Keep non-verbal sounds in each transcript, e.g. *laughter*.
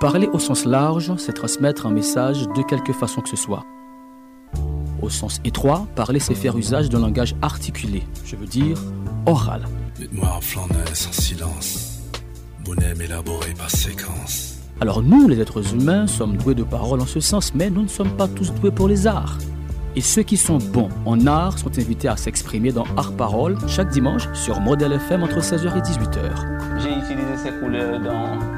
Parler au sens large, c'est transmettre un message de quelque façon que ce soit. Au sens étroit, parler, c'est faire usage d'un langage articulé, je veux dire oral. Silence, bonhomme élaboré par séquence. Alors nous, les êtres humains, sommes doués de parole en ce sens, mais nous ne sommes pas tous doués pour les arts. Et ceux qui sont bons en art sont invités à s'exprimer dans Art Parole chaque dimanche sur Model FM entre 16h et 18h. J'ai utilisé ces couleurs dans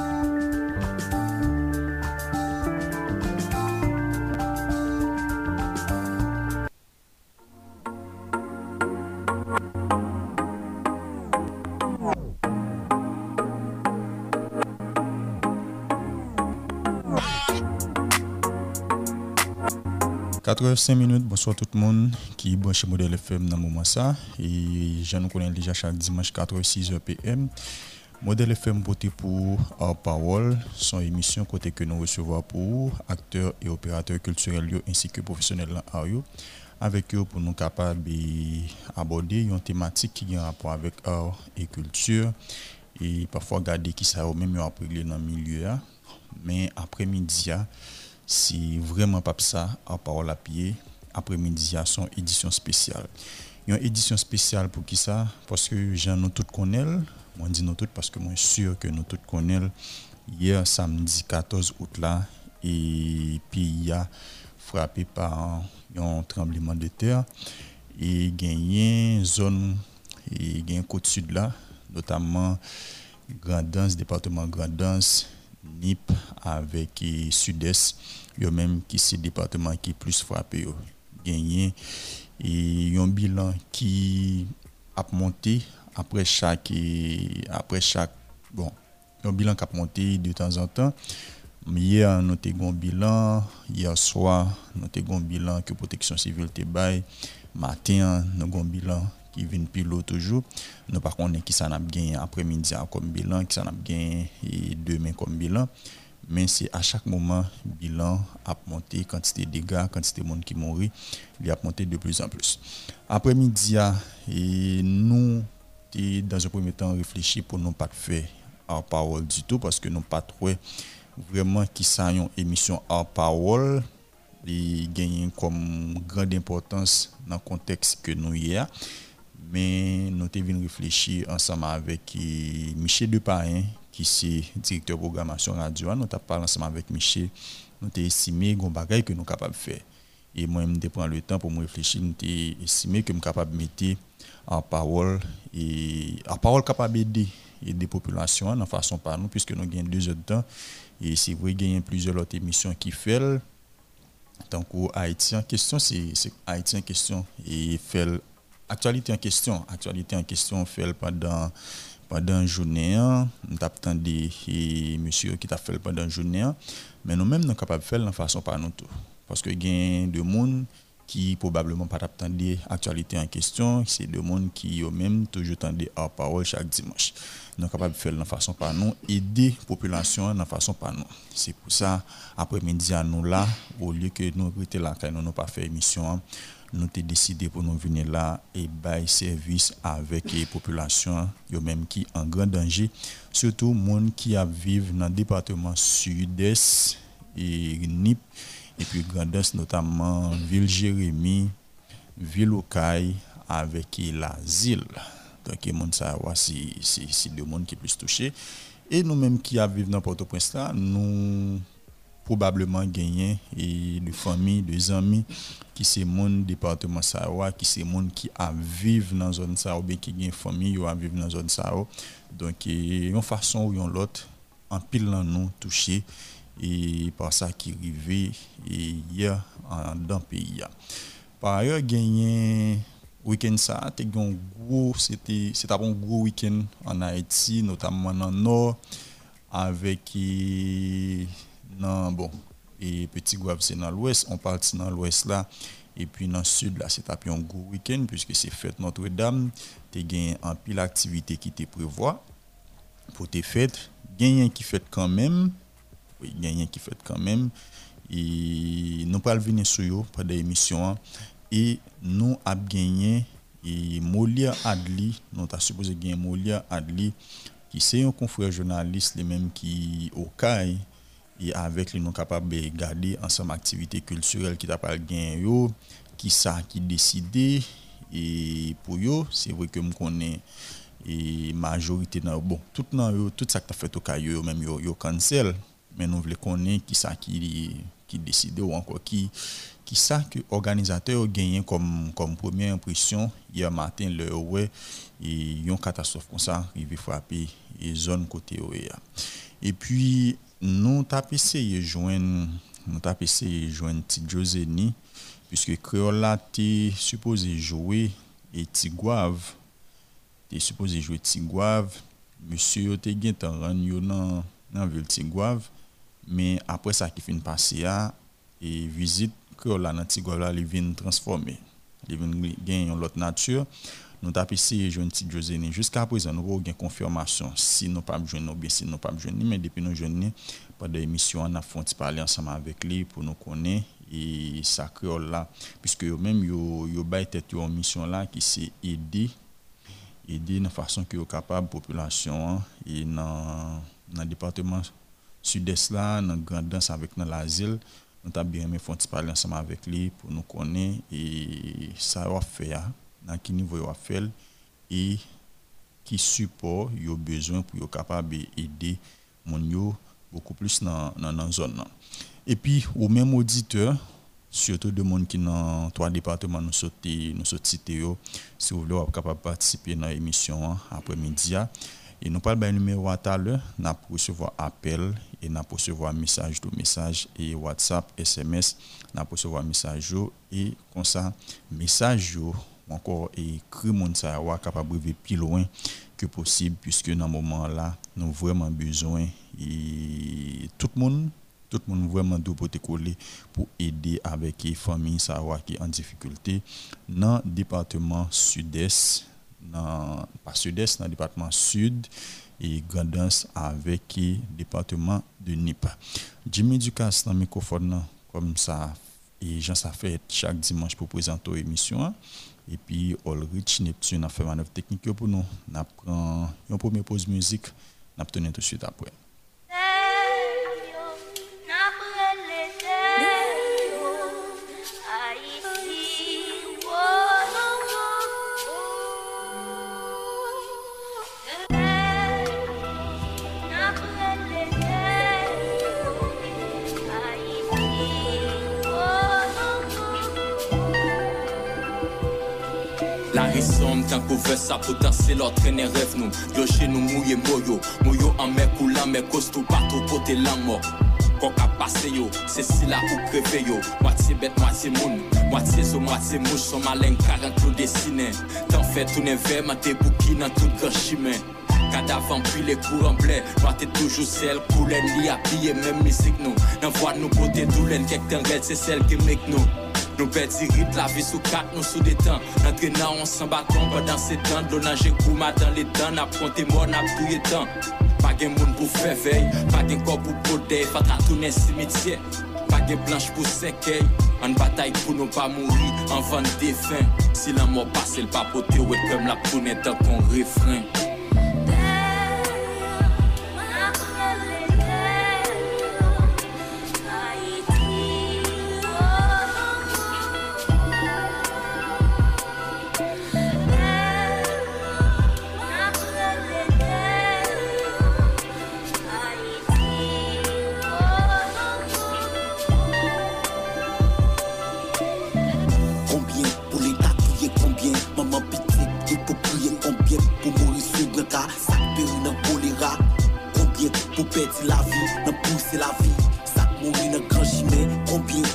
5 minutes, bonsoir tout le monde qui chez Modèle FM dans le moment ça. Et je nous connais déjà chaque dimanche 4 6 PM. Modèle FM voté pour Our Parole, son émission côté que nous recevons pour acteurs et opérateurs culturels ainsi que professionnels en avec eux pour nous capables d'aborder une thématique qui a un rapport avec art et culture et parfois garder qui ça même après dans le milieu. Mais après-midi, si vraiment pas ça, à parole à pied, après-midi, à son édition spéciale. Une édition spéciale pour qui ça? Parce que j'en nous tous connaissons. Moi, dis nous tous parce que moi, je suis sûr que nous tous connaissons. Hier, samedi 14 août, là, et y a frappé par un tremblement de terre et gagné zone et gagné côte sud là notamment Grandance département Grandance NIP avec sud-est yo même qui département qui plus frappé gagné. Et un bilan qui a monté après chaque après chaque bon un bilan qui a monté de temps en temps. Hier nous avons un bilan. Hier soir nous avons un bilan que protection civile te bail matin nous avons un bilan qui vient pilote toujours. Nous par contre qui ça n'a gagné après-midi comme bilan qui ça gagné demain comme bilan mais c'est à chaque moment bilan a monté quantité de dégâts quantité de monde qui mourit il a monté de plus en plus. Après midi et nous dans un premier temps réfléchi pour ne pas faire en parole du tout parce que nous pas trop vraiment qui ça une émission en parole. Et gagne comme grande importance dans le contexte que nous y a. Mais nous avons réfléchir ensemble avec Michel Deparin qui directeur de programmation radio, nous avons parlé ensemble avec Michel, nous avons estimé qu'on que nous sommes capables de faire. Et moi, je prends le temps pour me réfléchir, nous avons estimé que nous sommes capables de mettre en parole et en parole capable d'aider des populations de façon par nous, puisque nous avons deux heures de temps. Et si vous gagnez plusieurs autres émissions qui font, donc Haïti en question, c'est Haïti en question. Et fait actualité en question, actualité en question fait pendant pendant une journée, nous avons des monsieur qui t'a fait pendant une journée, mais nous-mêmes, nous sommes capables de faire de façon par nous tout. Parce que il y a des gens qui probablement pas l'actualité actualité en question, c'est des gens qui eux-mêmes toujours tendent à parole chaque dimanche. Nous sommes capables de faire de façon par nous, aider la population de façon par nous. C'est pour ça, après-midi, nous là, au lieu que nous rester là, nous n'avons pas fait émission, nous avons décidé pour nous venir là et bailler service avec les populations même qui en grand danger. Surtout monde qui vivent dans le département sud-est et NIP et puis Grandest notamment ville Jérémy ville Okaï avec l'asile. Donc les monde ça c'est deux monde qui plus touchés et nous mêmes qui vivent dans Port-au-Prince nous probablement gagné et de familles, de amis qui c'est mon département ça qui c'est mon qui a vivre dans zone bien qui une famille ou a vivre dans zone ça donc une façon ou une l'autre en pile nous touché et par ça qui arrivé hier dans le pays par ailleurs gagné week-end ça c'était un gros c'était un gros week-end en Haïti notamment dans le nord avec non, bon, et Petit Guave, c'est dans l'ouest, on partit dans l'ouest là, et puis dans le sud là, c'est un gros week-end, puisque c'est fête Notre-Dame, tu as un pile d'activités qui te prévoit. Pour tes fêtes, gagne qui fait quand même, gagné qui fait quand même. Et nous pas venir sur eux pour des émissions et nous avons gagné et Molia Adli, nous avons supposé gagner Molia Adli qui c'est un confrère journaliste les mêmes qui au CAI et avec lui nous capables de garder ensemble activité culturelle qui t'a pas gagné qui ça qui décidé et pour eux c'est vrai que me connais et majorité bon tout nan tout ça que fait au yo même yo, yo cancel mais nous voulons connaître qui ça qui qui décide ou encore qui qui ça que organisateur gagné comme comme première impression hier matin le ouais et une catastrophe comme ça il frapper et zone côté et puis nous tapé essayé essayé joindre Joseni puisque Créole là supposé jouer et Tigouave t'es supposé jouer Tigouave monsieur ran yo nan nan ville Tigouave mais après ça qui fin passer et visite que la nan Tigouave li vient transformer. Li vient gagner l'autre nature nous avons essayé de petit José jusqu'à présent nous avons confirmation. Si nous pas besoin ou bien si nous pas besoin mais depuis nous jeunes pendant l'émission on a fait parler ensemble avec lui pour nous connaître. Et ça créole là puisque même yo yo tête une mission là qui c'est aider aider de façon que capable population hein, et dans dans département sud-est là dans grande danse avec l'asile nous avons bien aimé parler ensemble avec lui pour nous connaître. Et ça va faire hein, dans quel niveau il va faire et qui support yo besoin pour yo capable aider mon beaucoup plus dans dans zone et puis au même auditeur surtout de monde qui dans trois départements nous sauter nous cité si vous voulez capable participer dans l'émission hein, après-midi hein. et nous parlons le numéro à l'heure n'a recevoir appel et n'a recevoir message de message et WhatsApp SMS n'a recevoir message et comme ça message encore écrit mon ça capable de plus loin que possible puisque dans ce moment là nous avons vraiment besoin et tout le monde tout le monde vraiment doit pour coller pour aider avec les familles qui en difficulté dans le département sud-est, dans pas sud-est, dans le département sud et Grandance avec le département de Nipa. Jimmy Ducasse dans le microphone comme ça et Jean ça fait chaque dimanche pour présenter l'émission hein. Et puis Ulrich Neptune a fait manœuvre technique pour nous. On prend une première pause musique, on tout de suite après. Tan kou ve sa pou potansi lor trene rev nou Yo che nou mouye mouyo Mouyo an me kou la me kostou patou kote lan mok Kok ap pase yo, se si la ou kreve yo. Mwati bet mwati moun, mwati zo mwati mouch Son malen karan tou desine Tan fe tou neve, mate bouki nan tout gran chimen Kada vampi le kou ramble Mwate toujou sel, koulen li apiye men misik nou Nan vwa nou kote doulen, kek ten red se sel ke mek nou Nous perdons la vie sous quatre, nous sous des temps. Entraînant, on s'en dans ces temps. De l'eau nager gouma dans les dents, n'a pronté mort, n'a tout temps. Pas de monde pour faire veille, pas de corps pour poder, pas de tourner cimetière. Pas de blanche pour séquelle, en bataille pour ne pas mourir, en vente fins. Si la mort passe,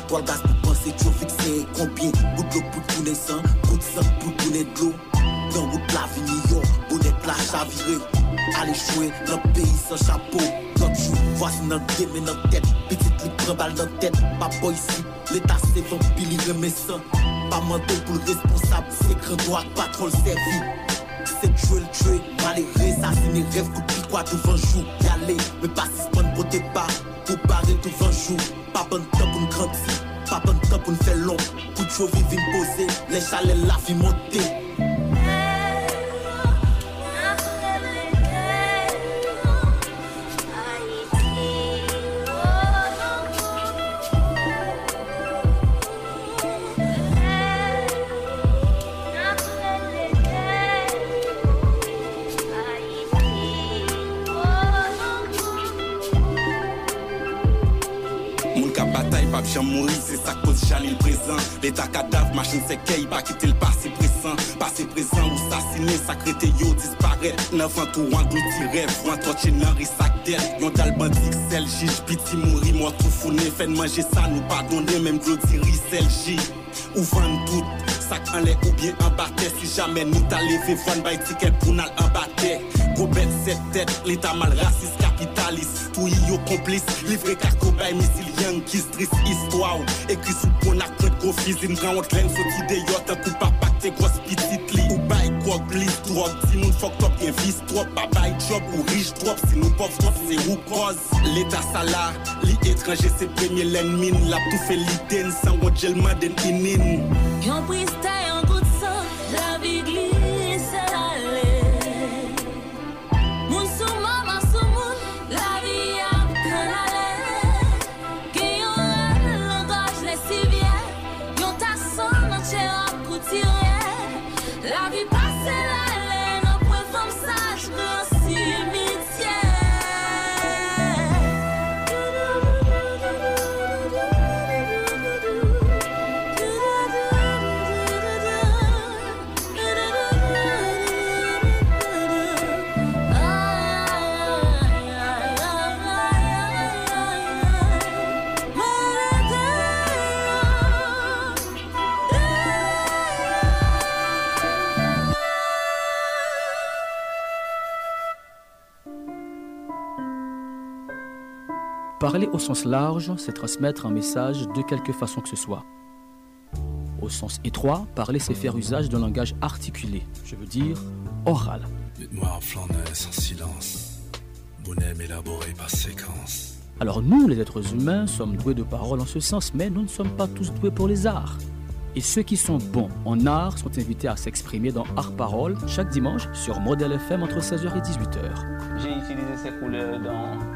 Trois gaz pour penser, tu fixé combien Bout de l'eau pour tourner sang, coup de sang pour tourner de l'eau. Dans route la vie, New York, bonnet la chavirée. Allez jouer dans le pays sans chapeau. Notre jour, voici notre game notre tête. Petite libre prend balle dans tête. Ma boy ici, l'état c'est vampire, il remet sang. Pas mentir pour le responsable, c'est grand droit, patron le servi. C'est tuer le tuer. Asasine rev koutil kwa touvan jou Yale, me pasis pon pote pa Pou pare touvan jou Pa pon tan pou n'kranti Pa pon tan pou n'fè lon Pou t'chovi vin pose Le chale la vi monte L'état cadavre, machine qu'il pas quitter le passé présent. Passé présent, ou assassiné, sacré yo disparaît. Neuf ans tout englouti rêve, un torché nan risac d'elle. Yon dal bandit, celle J, piti mouri, moi tout founé. Fait manger ça, nous pardonner, même glodiri, celle J. Ou vendre tout, sac en lait ou bien en bâtard. Si jamais nous t'a levé, vendre by ticket pour nous en bâtard. Gobet cette tête, l'état mal raciste capitaliste. Tout yo complice, livré carco bay missile young qui triste histoire. Écrit sous pont à crête gros fusil, grand honte laine sauti des yachts, un coup par pacte grosse petite li. Ou bay quoi glisse trop, si moun fuck top bien vis trop, pas bay job ou riche trop, si nous pauvres trop c'est ou cause? L'état sala, li étranger c'est premier l'ennemi, la tout fait l'idée, sans gros gel maden inin. Yon Parler au sens large, c'est transmettre un message de quelque façon que ce soit. Au sens étroit, parler, c'est faire usage d'un langage articulé, je veux dire oral. Dites-moi en flaneur sans silence, bonhomme élaboré par séquence. Alors nous, les êtres humains, sommes doués de parole en ce sens, mais nous ne sommes pas tous doués pour les arts. Et ceux qui sont bons en art sont invités à s'exprimer dans Art Parole chaque dimanche sur Model FM entre 16h et 18h. J'ai utilisé ces couleurs dans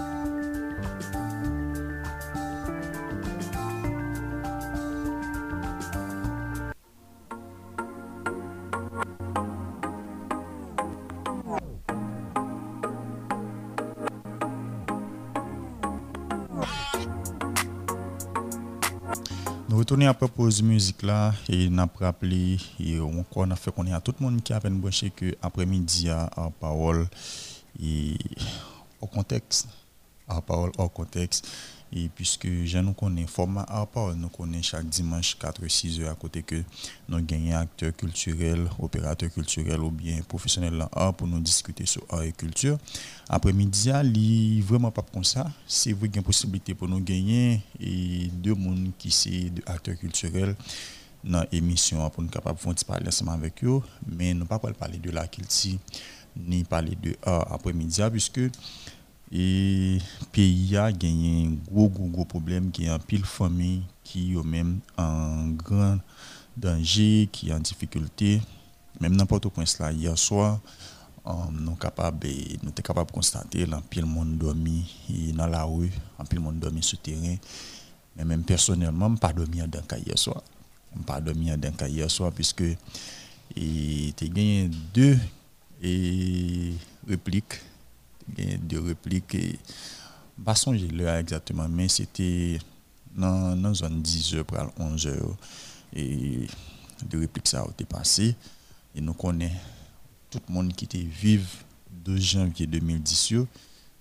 Retournons à propos de musique là et avons rappelé et encore on a fait qu'on est à tout le monde qui a peine branché que après-midi à parole et au contexte à parole hors contexte et puisque je nous connais format à parole nous connaissons chaque dimanche 4 6 heures à côté que nous gagnons acteurs culturels opérateurs culturels ou bien professionnels en art pour nous discuter sur art et culture. Après-midi li vraiment pas comme ça. C'est vrai une possibilité pour nous gagner. Et deux monde qui de acteurs culturels dans l'émission pour nous capable de parler ensemble avec eux. Mais nous pas parler de la culture ni parler de art après-midi puisque et pays a gagné un gros gros gros problème qui est un pile famille qui eux même en grand danger qui est en difficulté. Même n'importe point là hier soir um, nous sommes capable de constater là pile monde dormi dans la rue en pile monde dormi sur terrain. Mais même personnellement pas dormi dans cas hier soir. Pas dormi dans cas hier soir puisque et tu gagné deux et répliques et pas songer l'heure exactement mais c'était dans dans zone 10 heures pour 11 heures. Et deux répliques ça a été passé. Et nous connaissons tout le monde qui était vive 2 janvier 2010 yo.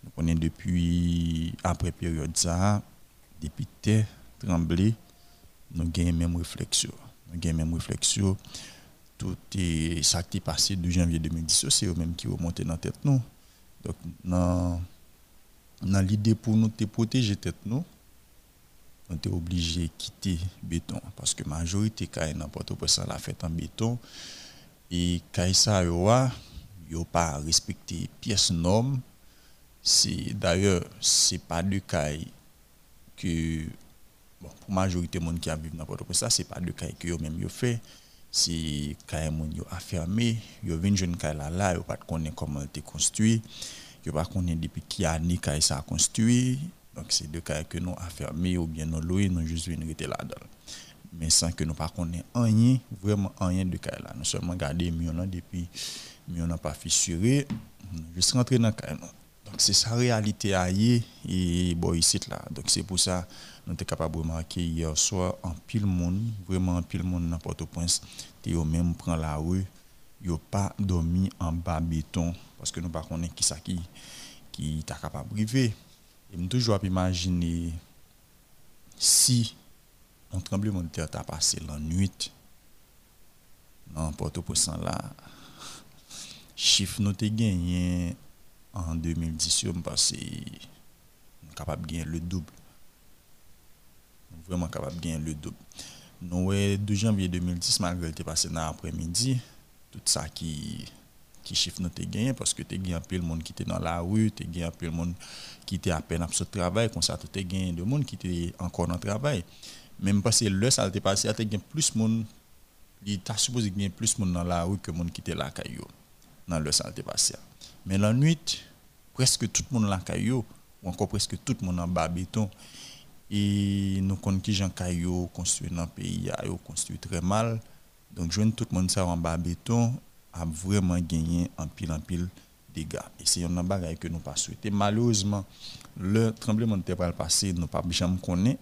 nous connaissons depuis après période ça depuis terre tremblé nous gagnons même réflexion. Nous gagnons même réflexion. Tout est ça qui est passé 2 janvier 2010 c'est eux même qui remonté dans la tête nous donc, dans dans l'idée pour nous te protéger tête nous, on était obligé de quitter béton parce que la majorité quand n'importe quoi ça la fait en béton. Et quand ça a yo pas respecté pièces normes d'ailleurs c'est pas de cas que bon pour majorité monde qui a vivre n'importe quoi ça c'est pas de cas que même yo fait c'est quand moun yo affermé yo vinn jeune cas là là yo pas connaît comment était construit yo pas connaît depuis qui année quand ça a construit donc c'est deux cas que nous affermés ou bien nous loués nous juste venir rester là-dedans mais sans que nous pas connaît rien vraiment rien de cas là nous mieux là depuis mieux n'a pas fissuré juste rentrer dans cas nous donc c'est sa réalité ailleurs et là c'est pour ça nous sommes capables de remarquer hier soir en pile monde vraiment en pile monde dans Port-au-Prince au même prend la rue yo pas dormi en bas béton parce que nous pas connaît qui ça qui qui t'a capable de priver. Et me toujours imaginer si un tremblement de terre t'a passé la nuit dans Port-au-Prince là chiffre nous te gagné en 2010 yo passé capable de gagner le double vraiment capable de gagner le double nous ouais 2 janvier 2010 malgré était passé dans l'après-midi tout ça qui chiffre nous gagné parce que tu gagné un peu le monde qui était dans la rue, tu gagné un peu le monde qui était à peine à ce travail, comme ça tu as gagné de monde qui était encore dans le travail. Même parce que le ça t'est passé, tu gagné plus de monde, il t'a supposé gagner plus de monde dans la rue que monde qui était là caillou dans le ça t'est passé. Mais la nuit, presque tout le monde là caillou ou encore presque tout le monde en bas et nous connaissons qui Jean construit dans le pays, a construit très mal. Donc, je tout le monde en bas béton a vraiment gagné en pile en pile dégâts. Et c'est un bagage que nous pas souhaité. Malheureusement, le tremblement de terre passé, nous pas jamais connaît.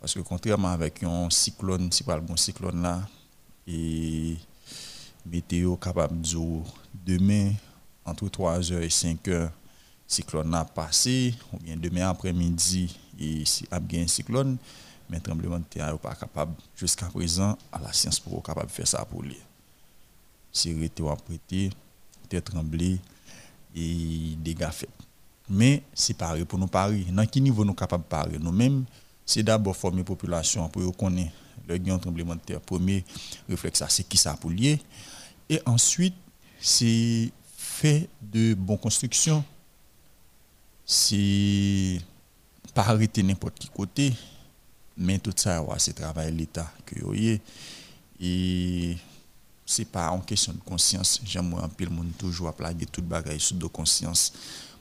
Parce que contrairement avec un cyclone, si pas le bon cyclone là, et météo capable de demain, entre 3h et 5h, cyclone a passé, ou bien demain après-midi, et si a bien un cyclone, mais tremblement de terre n'est pas capable jusqu'à présent à la science pour capable de faire ça pour lui. Arrêté ou apprêté, terre tremblé et dégâts faits. Mais c'est pareil pour nous paris. Dans quel niveau nous sommes capables de parler Nous-mêmes, c'est d'abord former la population pour connaître le gain tremblement de terre. Premier réflexe, c'est qui ça pour lier. Et ensuite, c'est fait de bonnes constructions. C'est pas arrêter n'importe qui côté mais tout ça c'est travail l'État que y et c'est pas en question de conscience. J'aime un peu le monde toujours à plaguer toute bagaille sous de conscience.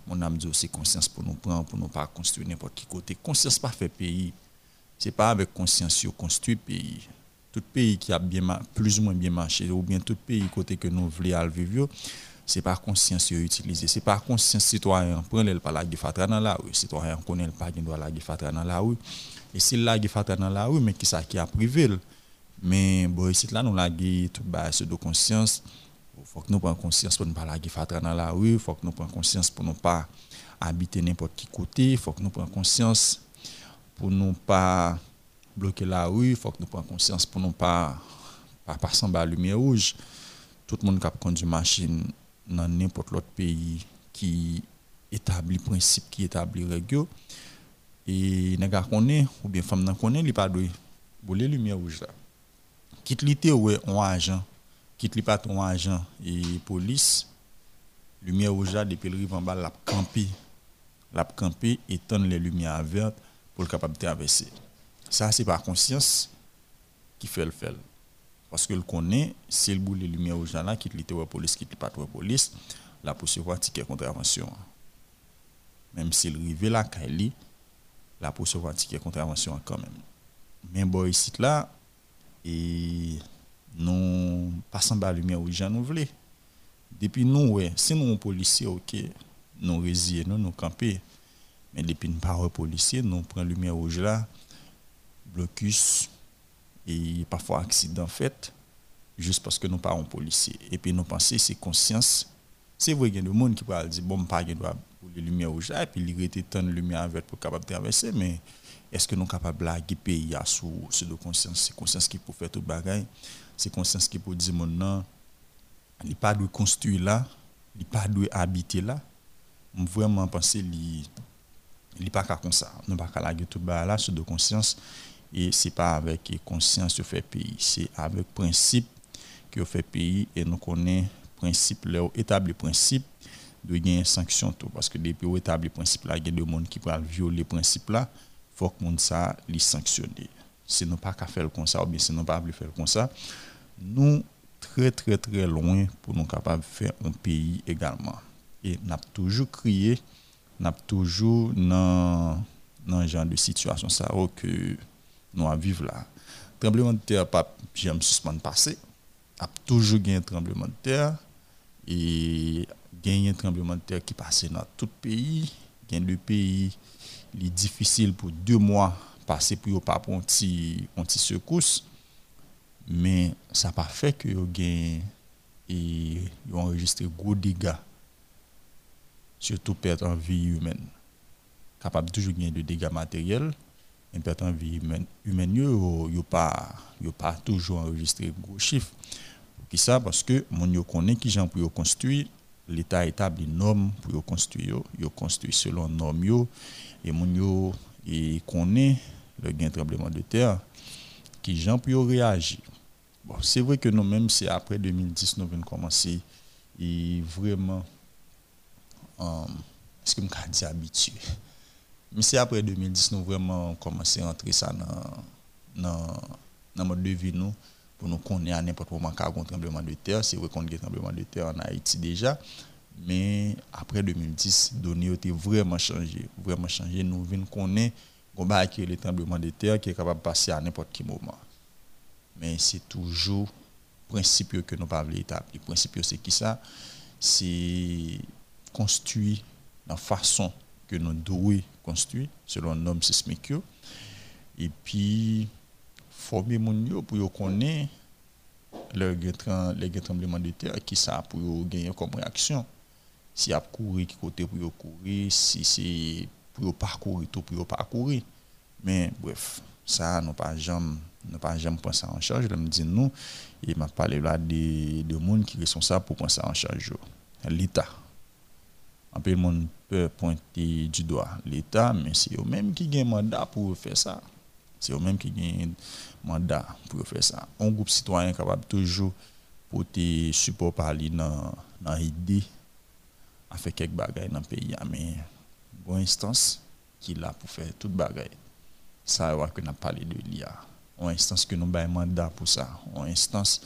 Mon âme dit aussi conscience pour nous prendre pour nous pas construire n'importe qui côté. Conscience pas fait pays. C'est pas avec conscience qu'on construit pays. Tout pays qui a bien plus ou moins bien marché ou bien tout pays côté que nous voulons vivre c'est par conscience utilisé. C'est par conscience citoyen. Prendre le pas la fatra dans la rue. Citoyen connaît pas qu'il doit la fatra dans la rue. Et là qui fatra dans la rue mais qui ça qui a privé mais bon ici là nous la tout bas de conscience. Faut que nous prenions conscience pour ne pas la fatra dans la rue. Faut que nous prenions conscience pour ne pas habiter n'importe qui côté. Faut que nous prenions conscience pour ne pas bloquer la rue. Faut que nous prenions conscience pour ne pas pas passer en bas lumière rouge. Tout le monde qui a conduit machine dans n'importe l'autre pays qui établit principe qui établit règle. Et connaît ou bien femme nan connaît li pas doit les lumière rouge là. Quitte li té ouais un agent. Quitte pas ton agent et police. Lumière rouge là depuis le rive en bas la camper la camper éteindre les lumières vertes pour le capable de traverser. Ça c'est par conscience qui fait le faire parce que le connaît, si le boule les lumières rouges là, quitte la police, quitte pas la police, la poursuivre ticket contravention. Même s'il rive là, Kaili, la poursuivre ticket contravention quand même. Mais bon, ici là, et nous passons par la lumière rouge, nous voulons. Depuis nous, ouais, si nous sommes policiers, ok, nous résilions, nous, nous. Mais depuis nous pas policiers, nous prenons la lumière rouge là, blocus, et parfois accident fait juste parce que nous pas un policier et puis nous pensons c'est conscience. C'est vrai qu'il y a des gens qui peuvent dire bon pas doit pour les lumières rouges et puis il était tant de lumière verte pour capable traverser mais est-ce que nous sommes capables de pays à sous de conscience? C'est conscience qui peut faire tout bagaille. C'est conscience qui peut dire mon non il pas de construire là il pas de habiter là. Vraiment penser il n'est pas comme ça. Nous pas la tout bas là, sur de conscience. Et c'est pas avec conscience que fait pays. C'est avec principe que fait pays. Et nous connaissons principe, leur établi principe de gagner sanction tout. Parce que depuis qu'on établi principe là, il y a des gens qui peuvent violer principe là. Il faut que monde ça les sanctionner. Si nous pas qu'à faire comme ça, ou bien si nous pas faire comme ça, nous très très très loin pour nous capables de faire un pays également. Et n'a toujours crié, n'a toujours dans dans genre de situation ça que nous à vivre là. Tremblement de terre pas jamais suspendre passé, a toujours gagné un tremblement de terre. Et gagné un tremblement de terre qui passait dans tout le pays, gain le pays il est difficile pour deux mois passer pour pas pour un petit secousse. Mais ça n'a pas fait que yo gain et ont enregistré gros dégâts surtout perte en vie humaine. Capable toujours gagner de dégâts matériels en vie humaine humaine yo yo pas yo pas toujours enregistré gros chiffres. Qui ça? Parce que mon yo connaît qui gens pour construire l'état établit normes pour construire yo construit selon normes yo. Et mon yo et connaît le gain tremblement de terre qui gens pour réagir. C'est vrai que nous-mêmes, c'est après 2010, nous venons commencer et vraiment, euh, est-ce que dire habitué? Mais c'est après 2010, nous vraiment commencé à entrer ça dans, dans, dans de vie, nous, pour nous connaître à n'importe moment qu'à un tremblement de terre. C'est vrai qu'on a un tremblement de terre en Haïti déjà, mais après 2010, les données ont vraiment changé, vraiment changé. Nous venons connaître les tremblements de terre qui est capable de passer à n'importe quel moment mais c'est toujours principe que nous parlons établir. Le principe c'est qui ça? C'est construit la façon que nous devons construire selon normes sismiques et puis former mon pour connaître les tremblements de terre qui ça pour gagner comme réaction. Si a courir qui côté pour courir si c'est pour parcourir tout pour parcourir. Mais bref ça nous pas jamais nous pas jamais en charge. Je me dis nous et m'a parlé là de de monde qui sont responsables pour prendre ça en charge l'état un peu le monde peut pointer du doigt l'état mais c'est eux même qui ont mandat pour faire ça. C'est eux même qui ont mandat pour faire ça. Un groupe citoyen capable toujours porter support parler dans dans idée à faire quelques bagages dans le pays mais bonne instance qui là pour faire toute bagaille ça va que n'a parlé de l'IA une instance que nous avons mandat pour ça, une instance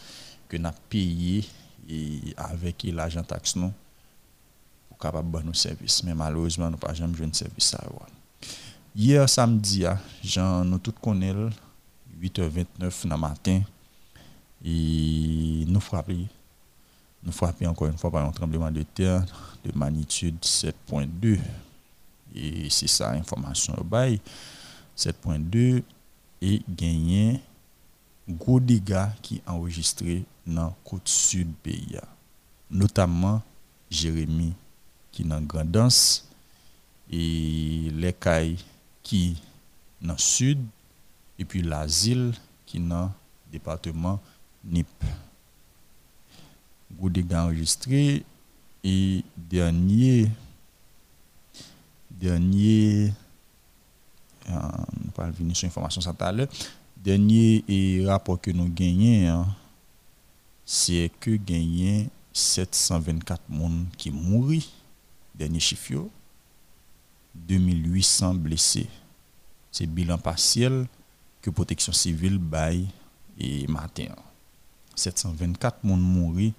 que nous avons payé et avec l'argent taxe capable de nos services. Mais malheureusement, nous pas jamais joué un service ça. Hier samedi, Jean, nous tous connaissons 8h29 dans matin et nous frappons nous frappons encore une fois par un tremblement de terre de magnitude 7.2 et c'est ça information au bail 7.2 et gagné gros dégâts qui enregistré dans côte sud pays notamment Jérémy qui dans Grandance et les cailles qui dans sud et puis l'asile qui dans département Nip gros dégâts enregistrés et dernier dernier nous pas venir sur information ça dernier rapport que nous gagnons c'est que gagné 724 personnes qui mourent dernier chiffre 2800 blessés. C'est bilan partiel que protection civile bail et matin. 724 personnes mourent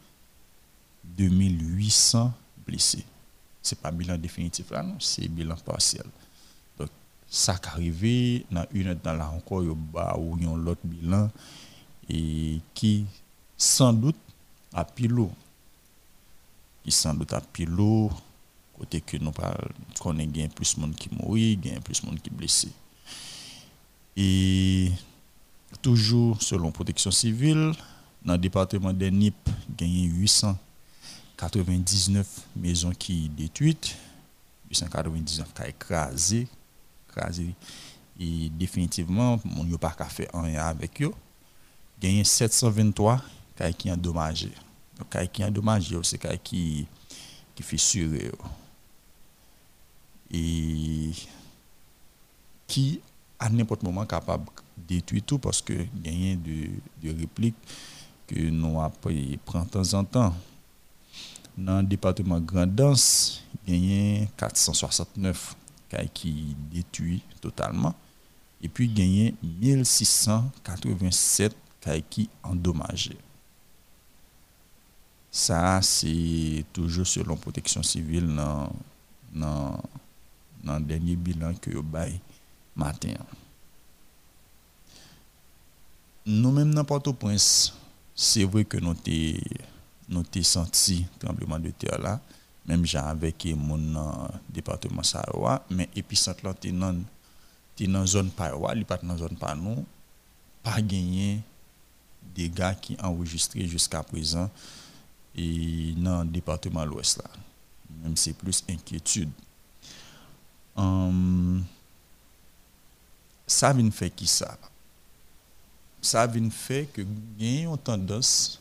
2800 blessés. C'est pas bilan définitif là non c'est bilan partiel. Ça qui arrivé dans une dans là encore ba ou yon l'autre bilan et qui sans doute a pilo qui sans doute a pilo côté que nous gain plus monde qui mourit plus monde qui blessé et toujours selon protection civile dans le département de NIP gagné 899 maisons qui détruites 899 qui écrasées et définitivement, mon yo pas fait rien avec eux. Gagné 723 kay qui endommagé. Donc qui endommagé c'est qui qui fissuré. Et qui à n'importe moment capable de détruire tout parce que gagner de, de répliques que nous prend de temps en temps. Dans le département Grandance, gagné 469 cas qui détruit totalement et puis gagné 1687 cas qui endommagés. Ça, c'est toujours selon protection civile dans, dans le dernier bilan que vous avez matin. Nous-mêmes, dans Port-au-Prince, c'est vrai que nous avons senti le tremblement de terre même avec mon euh, département Sahara, mais épicentre là, c'est dans la zone Parois, il pas dans la zone par nous, pas gagné des dégâts qui enregistrés jusqu'à présent dans le département l'Ouest là. Même c'est plus inquiétude. Hum, ça vient faire qui ça? Ça vient faire que gagne une tendance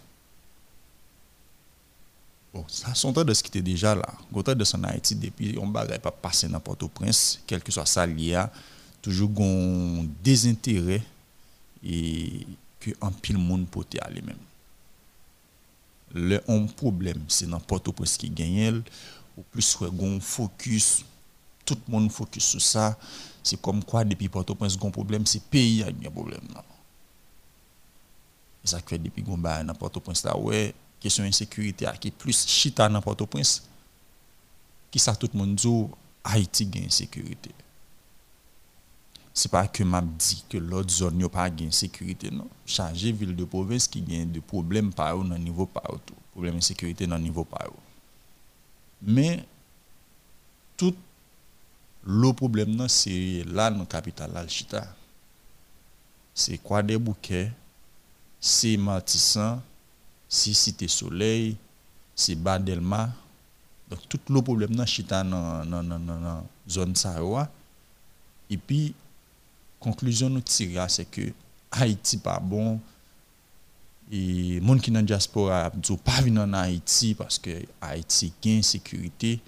Bon, ça son tendance qui était déjà là. Une tendance en Haïti depuis on bagaille pas passer dans Port-au-Prince, quel que soit ça lié toujours un désintérêt et que un pile monde peut aller même. Le problème, c'est dans Port-au-Prince qui gagne ou plus un focus tout le monde focus sur ça. C'est comme quoi, depuis Port-au-Prince, un problème, c'est pays qui a un problème. Et ça fait depuis qu'on dans Port-au-Prince, là, ouais, question d'insécurité qui est plus chita dans Port-au-Prince. Qui ça tout le monde dit, Haïti a une sécurité. Ce n'est pas que m'a dit que l'autre zone n'a pas de sécurité, non. Changer ville de province qui a des problèmes par au niveau par tout. Problème de sécurité dans niveau par Mais, tout le problème, c'est là, dans la capitale, Alchita. C'est quoi des bouquets, c'est Matissan, c'est Cité Soleil, c'est Badelma. Donc, tout le problème, c'est dans la zone Sahara. Et puis, conclusion nous tire, c'est que Haïti pas bon. Et les gens qui sont dans la diaspora ne pas venir en Haïti parce que Haïti a une sécurité.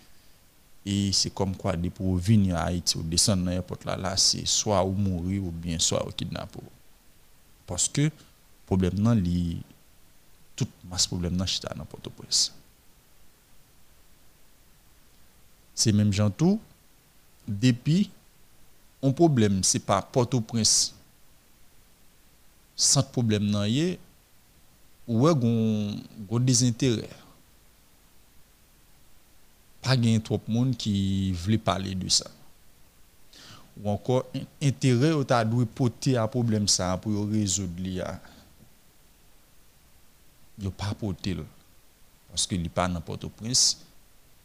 Et c'est comme quoi, pour venir à Haïti ou descendre dans l'aéroport là, là c'est soit ou mourir ou bien soit ou kidnapper. Parce que le problème, non, li, tout masse problème, non, c'est dans Port-au-Prince. C'est même gens tout, depuis, un problème, c'est pas Port-au-Prince. Sans problème, non, y ou est un désintérêt pas gain trop de monde qui voulait parler de ça. Ou encore intérêt ou ta porter un problème ça pour résoudre l'IA. Il pas porter parce que il pas dans Port-au-Prince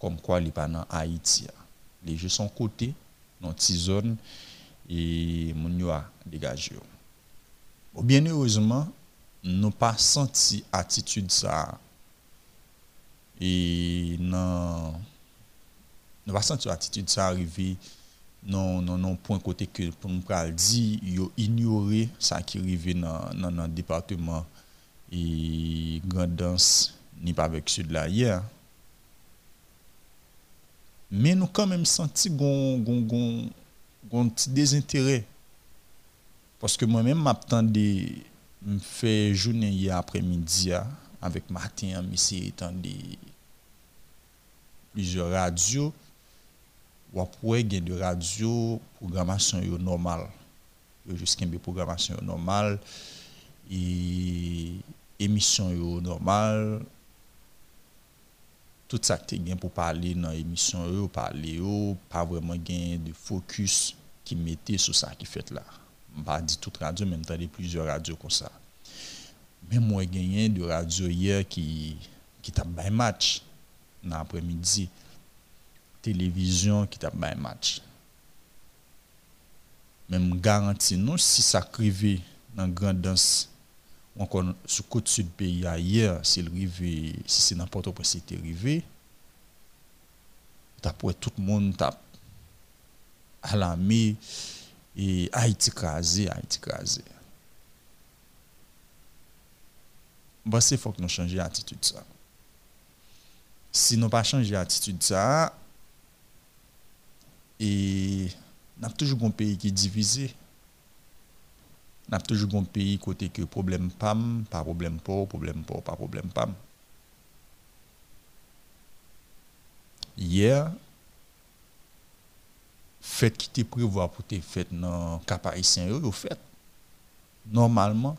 comme quoi il pas dans Haïti. Les jeux sont côté dans cette zone et mon yo a dégagé. bien heureusement, nous pas senti attitude ça et non nous pas senti attitude ça arriver non non non point côté que pour nous pral dit yo ignorer ça qui arrivé dans dans le département. Et grandance ni pas avec sud là hier. Mais nous quand même senti gon petit désintérêt. Parce que moi-même m'attendais me fait journée hier après-midi avec Martin Messi étant des plusieurs radios ou après gen de radio programmation yo normal. Yo juste une programmation normal et émission yo normal. Tout ça que gen pour parler dans émission parler pas vraiment gain de focus qui mettait sur ça qui fait là pas dit toute radio même temps plusieurs radios comme ça mais moi gagné de radio hier qui qui t'a un match dans l'après-midi télévision qui t'a un match. Même garantie nous si ça crivé dans grande danse encore sur côte sud pays ailleurs si si c'est n'importe quoi c'était rivé t'as tout le monde t'a alarmé et Haïti crasé Haïti crasé bon c'est faut que nous changions attitude ça si nous pas changer attitude ça et n'a toujours un pays qui est divisé. N'a toujours un pays côté que problème pam, pas problème pas, problème pas, pas problème pam. Hier, fête qui te prévoit pour te fête dans cap yo fait. Normalement,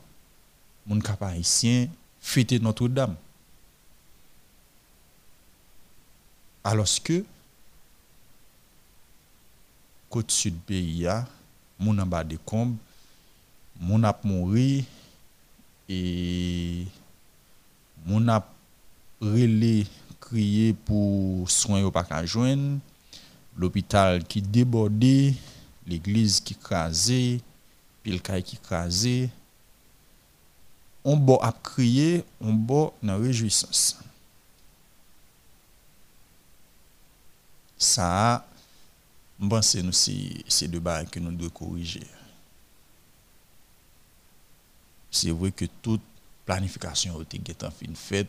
mon cap haïtien fêter Notre-Dame. Alors que côte sud pays a, moun en bas de combe, moun ap mouri et moun ap relé crier pour soins yo pas joindre, l'hôpital qui débordé, l'église qui crasée, pile kay qui crasé. On bo ap crier, on bo dans réjouissance. Ça je pense que c'est ces deux barres que nous devons corriger. C'est vrai que toute planification a été faite.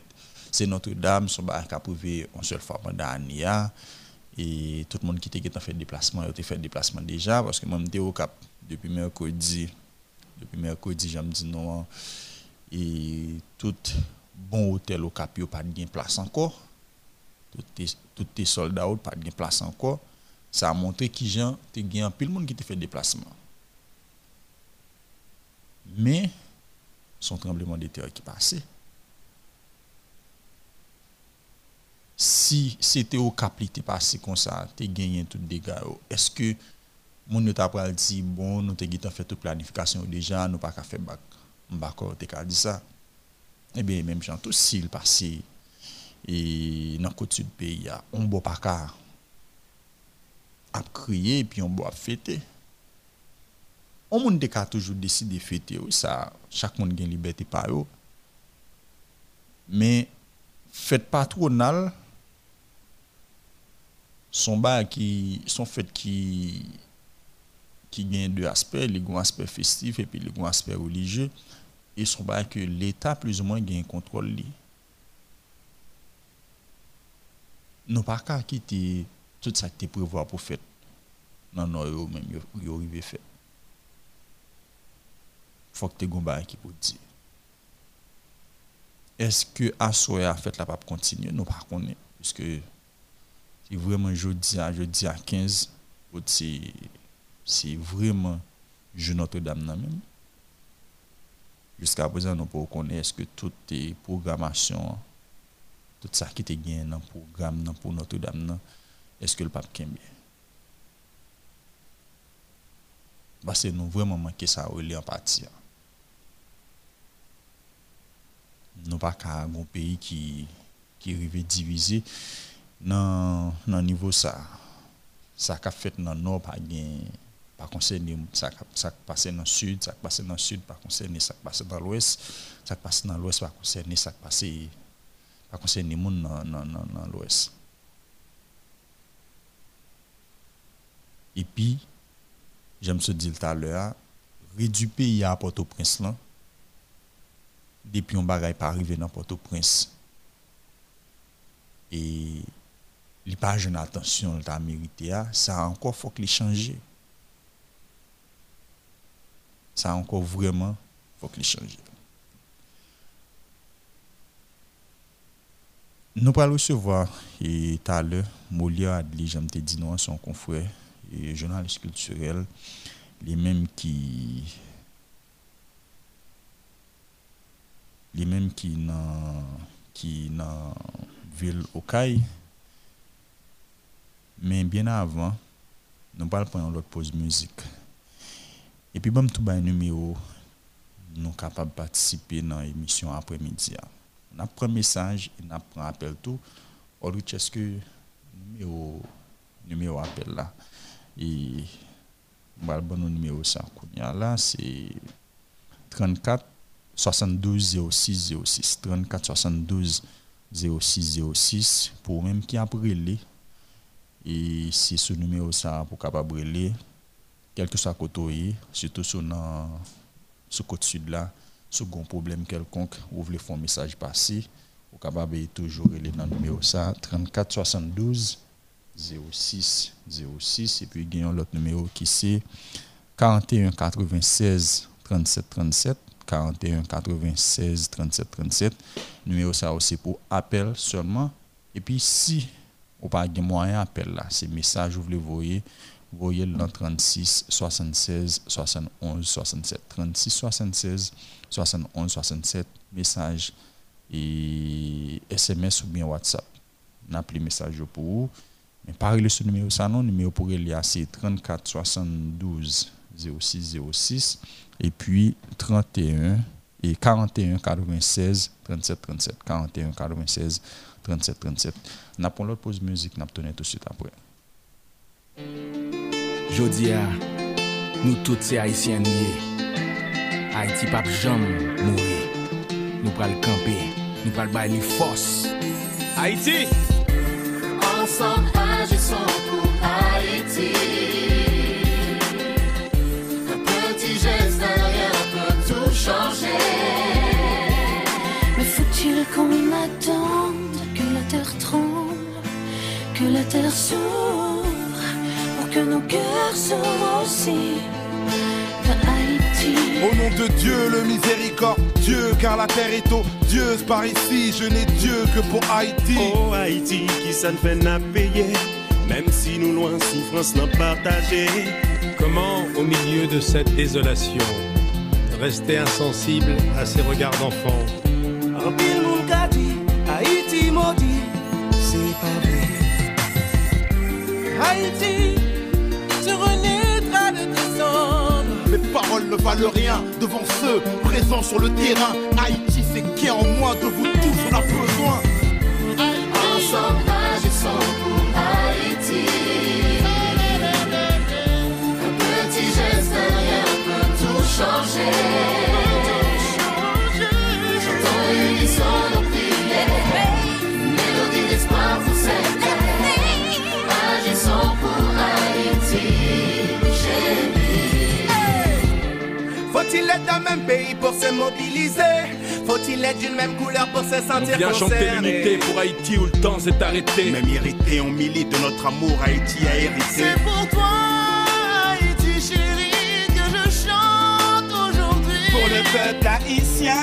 C'est Notre-Dame, son bar qui a prouvé une seule fois pendant l'année. Et tout le monde qui a fait déplacement, a fait déplacement déjà. Parce que moi, je au cap depuis mercredi. Depuis mercredi, j'ai dit non. Et tout bon hôtel au cap, il n'y a pas de place encore. Tous les soldats n'ont pas de place encore ça a montré que gens te gagné pile monde qui te fait déplacement. Mais son tremblement de terre qui passé. Si c'était au cap qui passé comme ça, tu gagné tout dégâts. Est-ce que mon ne t'a dit bon, nous t'ai fait toute planification déjà, nous pas qu'à faire bac. M'bakor dit ça. Eh bien même gens tout s'il passé et dans côté sud pays, on ne pas à crier et puis on boit fêter. On monde a toujours de fêter, ça, chaque monde a une liberté par eux. Mais fête patronale sont bas qui sont fêtes qui qui gagnent deux aspects, les aspect festif et puis les aspect religieux et sont bas que l'État plus ou moins gagne contrôle Nous pas qu'à quitter tout ça qui est prévu pour faire non non yo même yo, yo arrivé fait faut que tu aies qui pour dire. Est-ce que Assoé a fait la pape continuer non pas connaît puisque c'est vraiment jeudi à jeudi à 15 c'est vraiment je Notre-Dame même. Jusqu'à présent nous pouvons connaître est-ce que toutes les programmations tout ça qui était gagné dans le programme pour Notre-Dame est-ce que le pape bien parce que nous vraiment manqué ça au en partie. Nous pas qu'un un pays qui qui arrive divisé dans dans niveau ça. Ça qu'a fait dans le nord pas gain pas concerné ça ça passe dans le sud, ça passe dans sud pas concerné ça passe dans l'ouest, ça passe dans l'ouest pas concerné ça passe pas concerné monde dans dans dans l'ouest. Et puis j'aime se dire tout à l'heure, réduit pays à Port-au-Prince là, depuis on bagaille pas arrivé dans Port-au-Prince. Et il pas jeune attention t'a mérité ça encore faut qu'il change. Ça encore vraiment faut qu'il change. Nous allons recevoir et tout à l'heure Molia Adli, j'aime te dire non son confrère journaliste culturel, les mêmes qui les mêmes qui dans qui dans ville Okaï mais bien avant nous parlons prendre l'autre pause musique. Et puis bon tout un numéro nous capable participer dans l'émission après-midi. On a pris message et on prend appel tout. Est-ce que numéro numéro appel là et le bon numéro ça c'est 34 72 06 06 34 72 06 06 pour même qui a brûlé. Et c'est ce numéro ça pour capable brûler quel que soit côté surtout sur ce côté sud là ce un problème quelconque vous voulez faire un message passer vous capable toujours aller dans le numéro ça 34 72 06 06 et puis il y a l'autre numéro qui c'est 41 96 37 37 41 96 37 37 numéro ça aussi pour appel seulement. Et puis si ou pas de moyen appel là c'est message vous voulez voyer voyez le dans 36 76 71 67 36 76 71 67 message et SMS ou bien WhatsApp. N'a plus message pour vous mais parlez ce numéro ça non? Numéro pour il y a c'est 34 72 06 06 et puis 31 et 41 96 37 37 41 96 37 37 n'a pas l'autre pause musique n'a pas tout de suite après Jodia, nous tous ces haïtiens liés. Haïti pas jamais mourir. Nous pral camper, nous pral bailler les forces. Haïti! Ensemble, qu'on attende que la terre tremble, que la terre s'ouvre, pour que nos cœurs s'ouvrent aussi? Au nom de Dieu, le miséricordieux, car la terre est odieuse par ici. Je n'ai Dieu que pour Haïti. Oh Haïti, qui ça ne fait n'a payé, même si nous loin souffrance n'a partagé. Comment, au milieu de cette désolation, rester insensible à ces regards d'enfants Haïti maudit, c'est pas vrai. Haïti, tu renaîtras de tes cendres. Mes paroles ne valent rien devant ceux présents sur le terrain. Haïti, c'est qui en moi de vous tous on a besoin. Ensemble, agissons pour Haïti. Un petit geste, rien peut tout changer. Faut-il être d'un même pays pour se mobiliser? Faut-il être d'une même couleur pour se On sentir vient chanter l'unité pour Haïti où le temps s'est arrêté. Même irrité, on milite de notre amour, Haïti a hérité. C'est pour toi, Haïti chérie, que je chante aujourd'hui. Pour le peuple haïtien,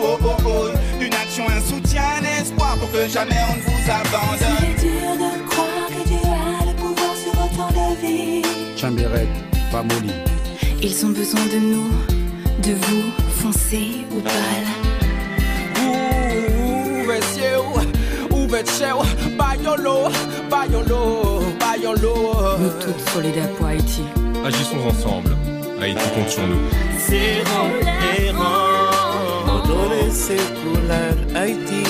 oh oh oh, une action, un soutien, un espoir pour que jamais on ne vous abandonne. Il est dur de croire que Dieu a le pouvoir sur autant de vies. Chamberet, pas Moli. Ils ont besoin de nous, de vous, foncez ou pâle. Nous toutes solidaires pour Haïti. Agissons ensemble. Haïti compte sur nous. C'est errant, donner ses couleurs, Haïti.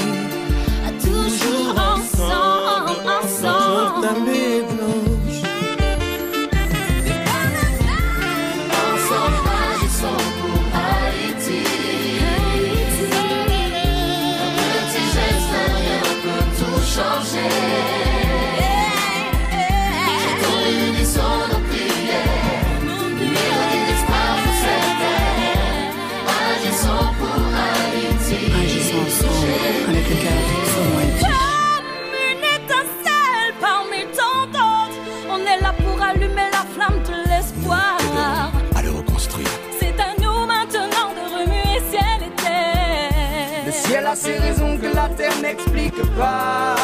A ses raisons que la terre n'explique pas.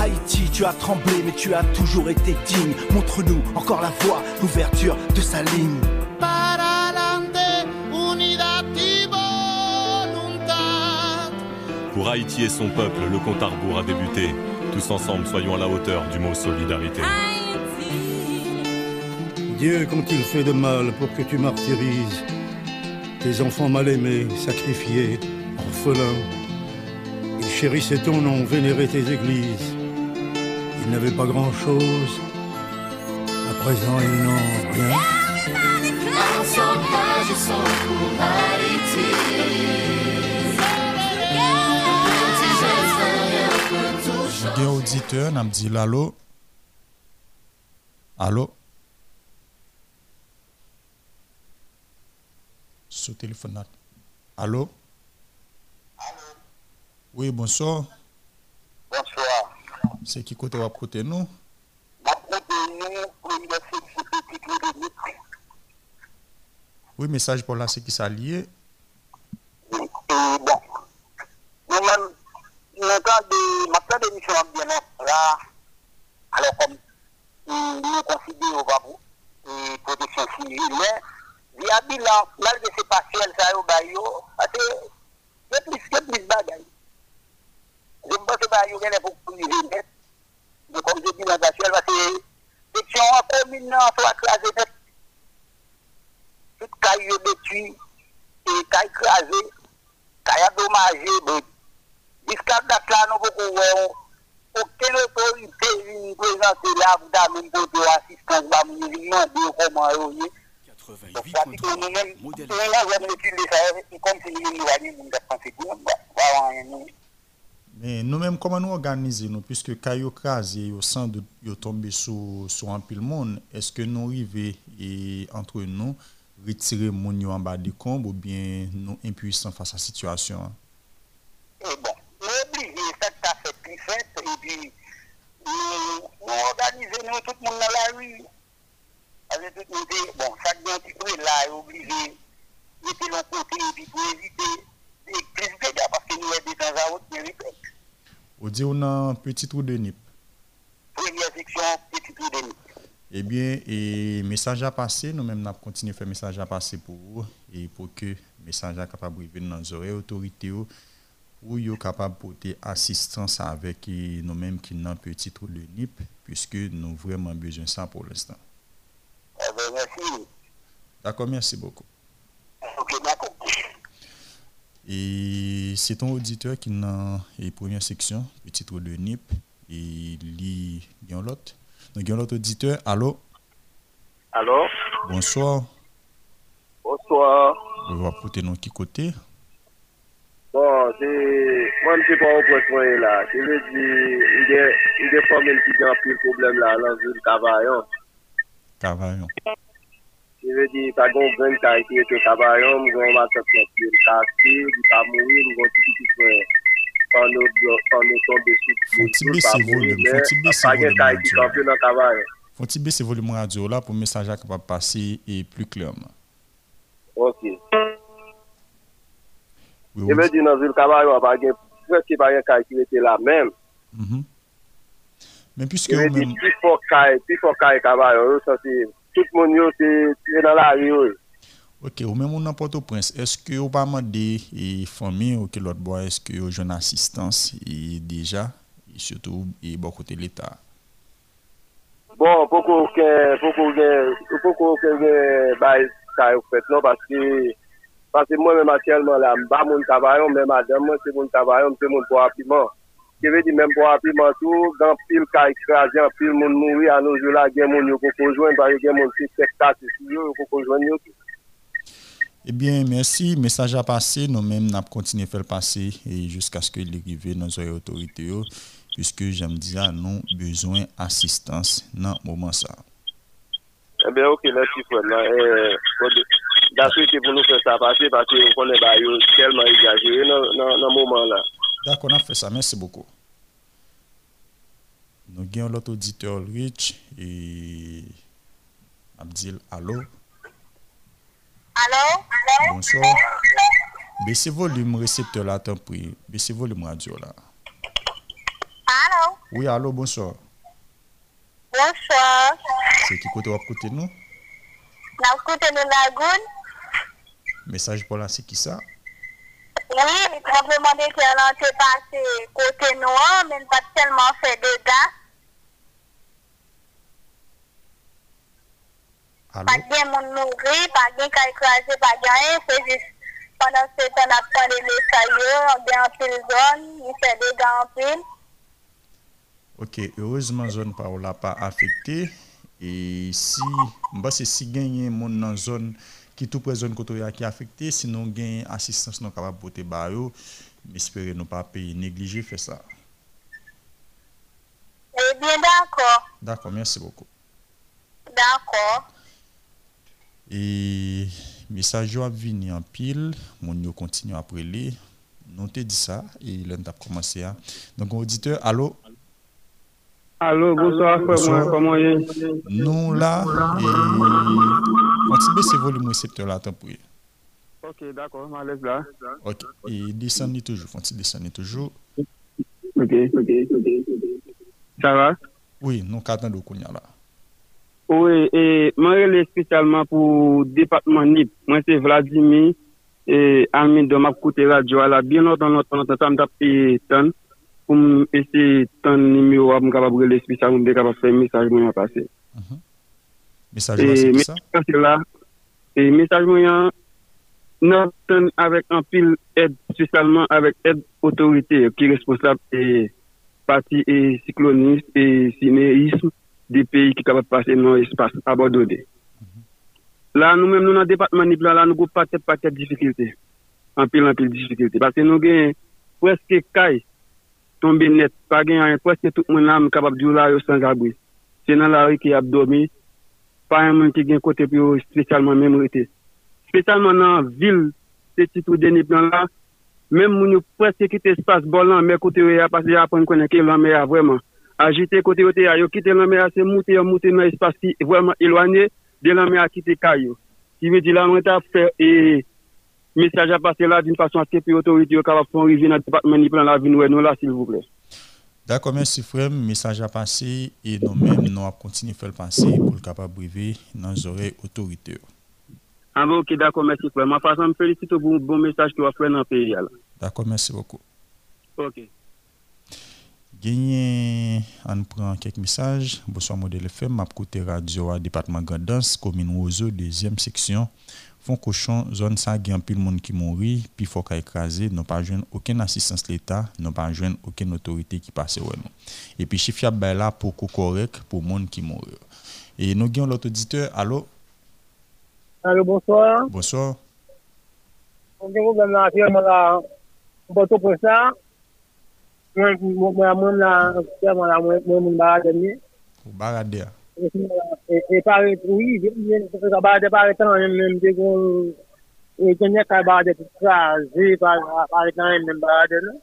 Haïti, tu as tremblé, mais tu as toujours été digne. Montre-nous encore la voie, l'ouverture de sa ligne. Pour Haïti et son peuple, le compte à rebours a débuté. Tous ensemble, soyons à la hauteur du mot solidarité. Dieu, quand il fait de mal pour que tu martyrises tes enfants mal aimés, sacrifiés, orphelins, ils chérissaient ton nom, vénéraient tes églises. Ils n'avaient pas grand-chose. À présent, ils n'ont rien. Pour Haïti. Un petit geste, rien peut tout changer. Gen auditeur, nam di lalo. Allô? Sous téléphone. là. Allô? Oui, bonsoir. Bonsoir. Se ki kote wap kote nou? Wap kote nou pou yon se se petit trou de nip. Oui, mesaj pou la se ki sa liye. E bon, nou men, nou kan de, de ap bien ap la, alo kom, nou konside yo babou, e proteksyon sivil, men, vi abil la, malge se pasyel sa yo bayo, ate, ye plis, ye plis bagay. Je ne pense pas qu'il y a pour priver. Mais comme je dis dans la parce que section en commune, on soit écrasé. Tout caille détruit, et caille écrasé, caille endommagé. Jusqu'à date là, nous pouvons aucune autorité une présentée là pour donner une assistance, bah, nous demander comment on est. Donc, pratiquement, nous-mêmes, nous avons utilisé ça comme si nous nous allions nous défendre. Voilà, nous. Moun da konsekou, ba wan yon nou. Men nou menm koman nou organize nou, puisque kay yo kaze, yo san de yo tombe sou sou an pil moun, eske nou rive e entre nou, retire moun yo an ba de komb ou bien nou impuisan fasa situasyon? E bon, nou oblige, fèk ta fèk pi fèk, e pi nou organize nou tout moun nan la rue. Ase tout moun te, bon, sak di an ti kwe la, e oblige, ete lon kote, e de di ou nan petit trou de nip? Premye seksyon, petit trou de nip. Ebyen, e mesaj a pase, nou menm nap kontine fè mesaj a pase pou ou, e pou ke mesaj a kapab rive nan zore otorite ou, ou yo kapab pote asistans avek nou menm ki nan petit trou de nip, pwiske nou vreman bejoun sa pou l'instant. Ebe, mersi. Dako, mersi boko. Ok, dako. E se ton auditeur ki nan e premye seksyon, petit trou de nip, e li yon lot, nou yon lot auditeur, alo? Alo? Bonsoir. Bonsoir. Ou wap pote nou ki kote? Bon, se, mwen se pa ou pweswen la, se le di, ide fòmen ki jan pi problem la, lan zil kavayon. Kavayon. Se le di, ta gon ven ka iti ete kavayon, mwen gon matak sa pi, kaki, di pa mouni, mwen gon ti ki fwen, pan nou, de sou. Fon ti bese volum, fon ti bese volum radio. Fon ti bese volum radio la pou mesaj a kapap pase e plu klerman. Ok. E me di nan zil kavayon apagen, fwè ki bagen ka iti ete la men. Men pwiske ou men... E me di, pi ou sa si, tout yo se tire nan la riyo. Ok, ou moun nan Port-au-Prince, eske ou pa mande e fami ou ke lot bo, eske ou joun asistans e deja, e sotou e bo kote l'Etat? Bon, poko gen, poko gen, poko gen bay kaj ou fet non, mwen men matyelman la, mba moun kavayon, men madem mwen se moun kavayon, mse moun po apiman. Ke ve di men po apiman tou, gan pil kaj krajan, pil moun mouri, anou jou la gen moun yo koko jwen, bari gen moun si sektati si yo, yo koko jwen yo ki. Ebyen, mersi, mesaj a pase, nou men nap kontine fel pase, e jiska skè li rive nan zoye otorite yo, pwiske jem diya nou bezwen asistans nan mouman sa. Ebyen, ok, mersi fwen nan, e, daswe ki pou nou fè sa pase, pase yon konen ba yo nan mouman la. Dako, nan fè sa, mersi boko. Nou gen lot auditeur Rich, e, Abdil, alo? Alo? Bonsoir. Bese volume reseptor la tan pri. Bese volume radio la. Alo? Oui, alo, bonsoir. Bonsoir. Se ki kote wap kote nou? Nan kote nou lagoun? Mesaj pou la se ki sa? Oui, le tremblement de terre là, t'est passé côté noir, mais pas tellement fait de dégâts. Pa gen moun mouri, pa gen ka ekraje, pa gen yon, se jis pandan se tan ap pande le sayo, gen anpil zon, yon se de gen anpil. Ok, heurezman zon pa ou la pa afekte, e si, mba se si gen yon moun nan zon, ki tou pre zon koto ya ki afekte, si nou gen asistans nou kapap pote bayo, mi espere nou pa pe neglije fe sa. E bien, d'akor. D'akor, mersi boko. D'akor. E mesaj yo ap vini an pil, moun yo kontinyo apre li, nou te di sa, e lèn tap komanse ya. Donk, auditeur, alo? Allô, bonsoir, Bonsoir. comment est Nous là, et Pati bese volume reseptor la tan pou ye. Ok, d'akon, ma lez la. Ok, e desen ni toujou, fonti desen ni toujou. Ok, ok, ok. Sa va? Oui, nou katan do konya la. Oui, e man rele spesyalman pou depatman NIP. Mwen se Vladimir, e amin do map koute radyo ala. Bien notan notan notan, sa m tap e tan. Pou m ese tan nimi wap m kapab rele spesyalman m de kapab fè misaj mwen apase. Uh-huh. Mesaj mwen se ki sa? Mesaj mwen yon nan ten avèk an pil ed, spesialman avèk ed otorite ki responsab e pati e siklonist e sineism de peyi ki kapap pase nan espas abadode. Mm -hmm. La nou mèm nou nan depatman ni plan la nou go patèp patèp difikilte. An pil an pil difikilte. Pase nou gen preske kaj tombe net. Pa gen an preske tout moun am kapap diou la yo san gabri. Se nan la re ki ap domi pa yon mwen ki gen kote pi yo spesyalman memorite. Spesyalman nan vil se titou deni plan la, men moun yo prese kite espas bolan, men kote yo ya pase ya apon konen ke lan me ya vweman. Ajite kote yo te ya, yo kite lan me ya se mouti yo mouti nan espas ki vweman elwane, de lan me ya kite kayo. Ki ve di la mwen ta fe e... Mesaj a pase la din fason aske pi otorite yo ka va pon rivi nan depatman ni plan la vi nou e nou la sil vouple. D'accord, merci frère. Message à passer et nous-mêmes, nous allons continuer à faire le passer pour le capable de briver dans les oreilles autorités. Ah bon, ok, d'accord, merci frère. Ma façon me félicite pour le bon message que vous faites dans le pays. D'accord, merci beaucoup. Ok. Gagné, on prend quelques messages. Bonsoir, modèle FM. M'a radio à département Gandance, commune Roseau, deuxième section. Font cochon, zone ça, il y a un pile monde qui mourit, puis faut qu'à écraser, n'ont pas joindre aucune assistance de l'État, n'ont pas joindre aucune autorité qui passe ouais, nous. Et puis, chiffre y'a ben là pour coup correct pour monde qui mourit. Et nous avons l'autre auditeur. Allô? Allô, bonsoir. Bonsoir. On a un problème là, actuellement là, on peut tout pour ça. Moi, moi, moi, là, actuellement là, moi, moi, moi, barade, Pour E pare, oui, sa ba de pare tan an men de kon, e tenye ka ba de tout sa, zi pare tan an men ba de la.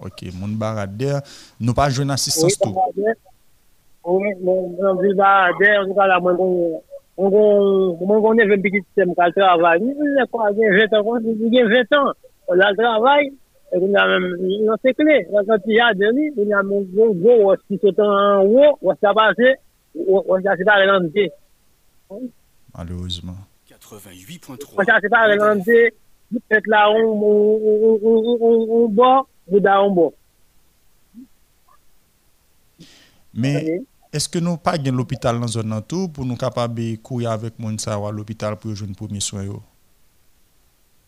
Ok, moun barade, nou pa jwen asistans tou? Oui, moun vil barade, an tou ka la moun kon, moun kon ne ven pitit se mou kal travay, moun ne kwa gen 20 an, moun gen 20 an, la travay, e kon nan men, nan se kle, nan se ti yade li, kon nan men, go, go, wos ki sotan an, wos, wos sa pase, on dans le pied. Malheureusement. 88.3. On s'est séparé dans le pied, peut-être là, on, boit, ou là, on boit. Mais est-ce que nous pas l'hôpital dans la zone tout pour nous capable de courir avec moun sa à l'hôpital pour jouer premier soin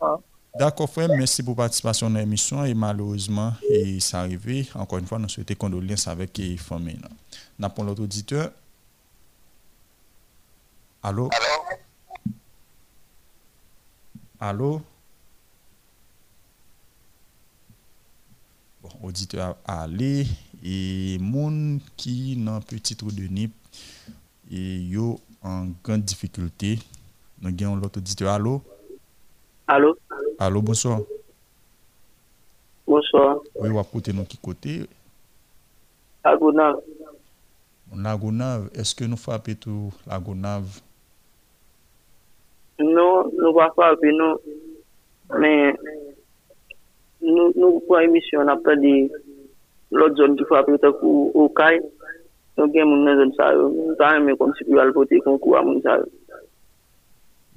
Ah. D'accord, frère, merci pour la participation dans l'émission et malheureusement, et ça arrivé. Encore une fois, nous souhaitons condoléances avec les familles. Nous avons l'autre auditeur? Allô? Allô? Bon, auditeur a allé et moun qui dans petit trou de nip et yo en grande difficulté. Nous avons l'autre auditeur. Allô? Allô? Allô, bonsoir. Bonsoir. Oui, vous écoutez nous qui côté? Agonave. Lagonave, est-ce que nous frappons tout l'Agonave? Non, nous ne frappons non. Mais nous, nous, pour émission, on a pas dit l'autre zone qui frappe, au Caille. Avons avons si.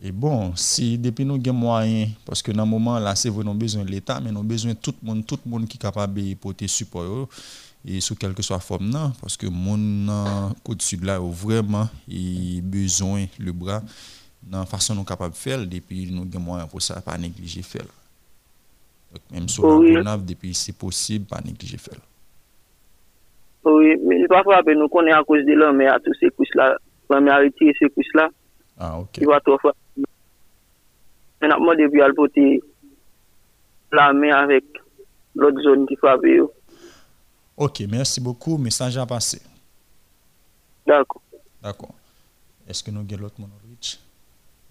Et bon, si depuis nous avons moyen, parce que dans le moment là, c'est vraiment besoin de l'État, mais nous avons besoin de tout le monde, tout qui est capable de porter support yo, et sous quelque que soit forme non, parce que mon côte sud là vraiment besoin le bras dans la façon nous capable de faire, depuis nous avons moyen pour ça, pas négliger faire. Donc, même sur la Oui. Gonave, depuis c'est Oui, men yon pa frape nou konen a kouz de lan men a tou se kous la. Lan men a retire se kous la. Ah, ok. Yon pa tou frape. Men apman debi al poti la men avèk lòt zon ki frape yo. Ok, mersi bokou. Mesaj a pase. Dako. Dako. Eske nou gen lot moun ou rich?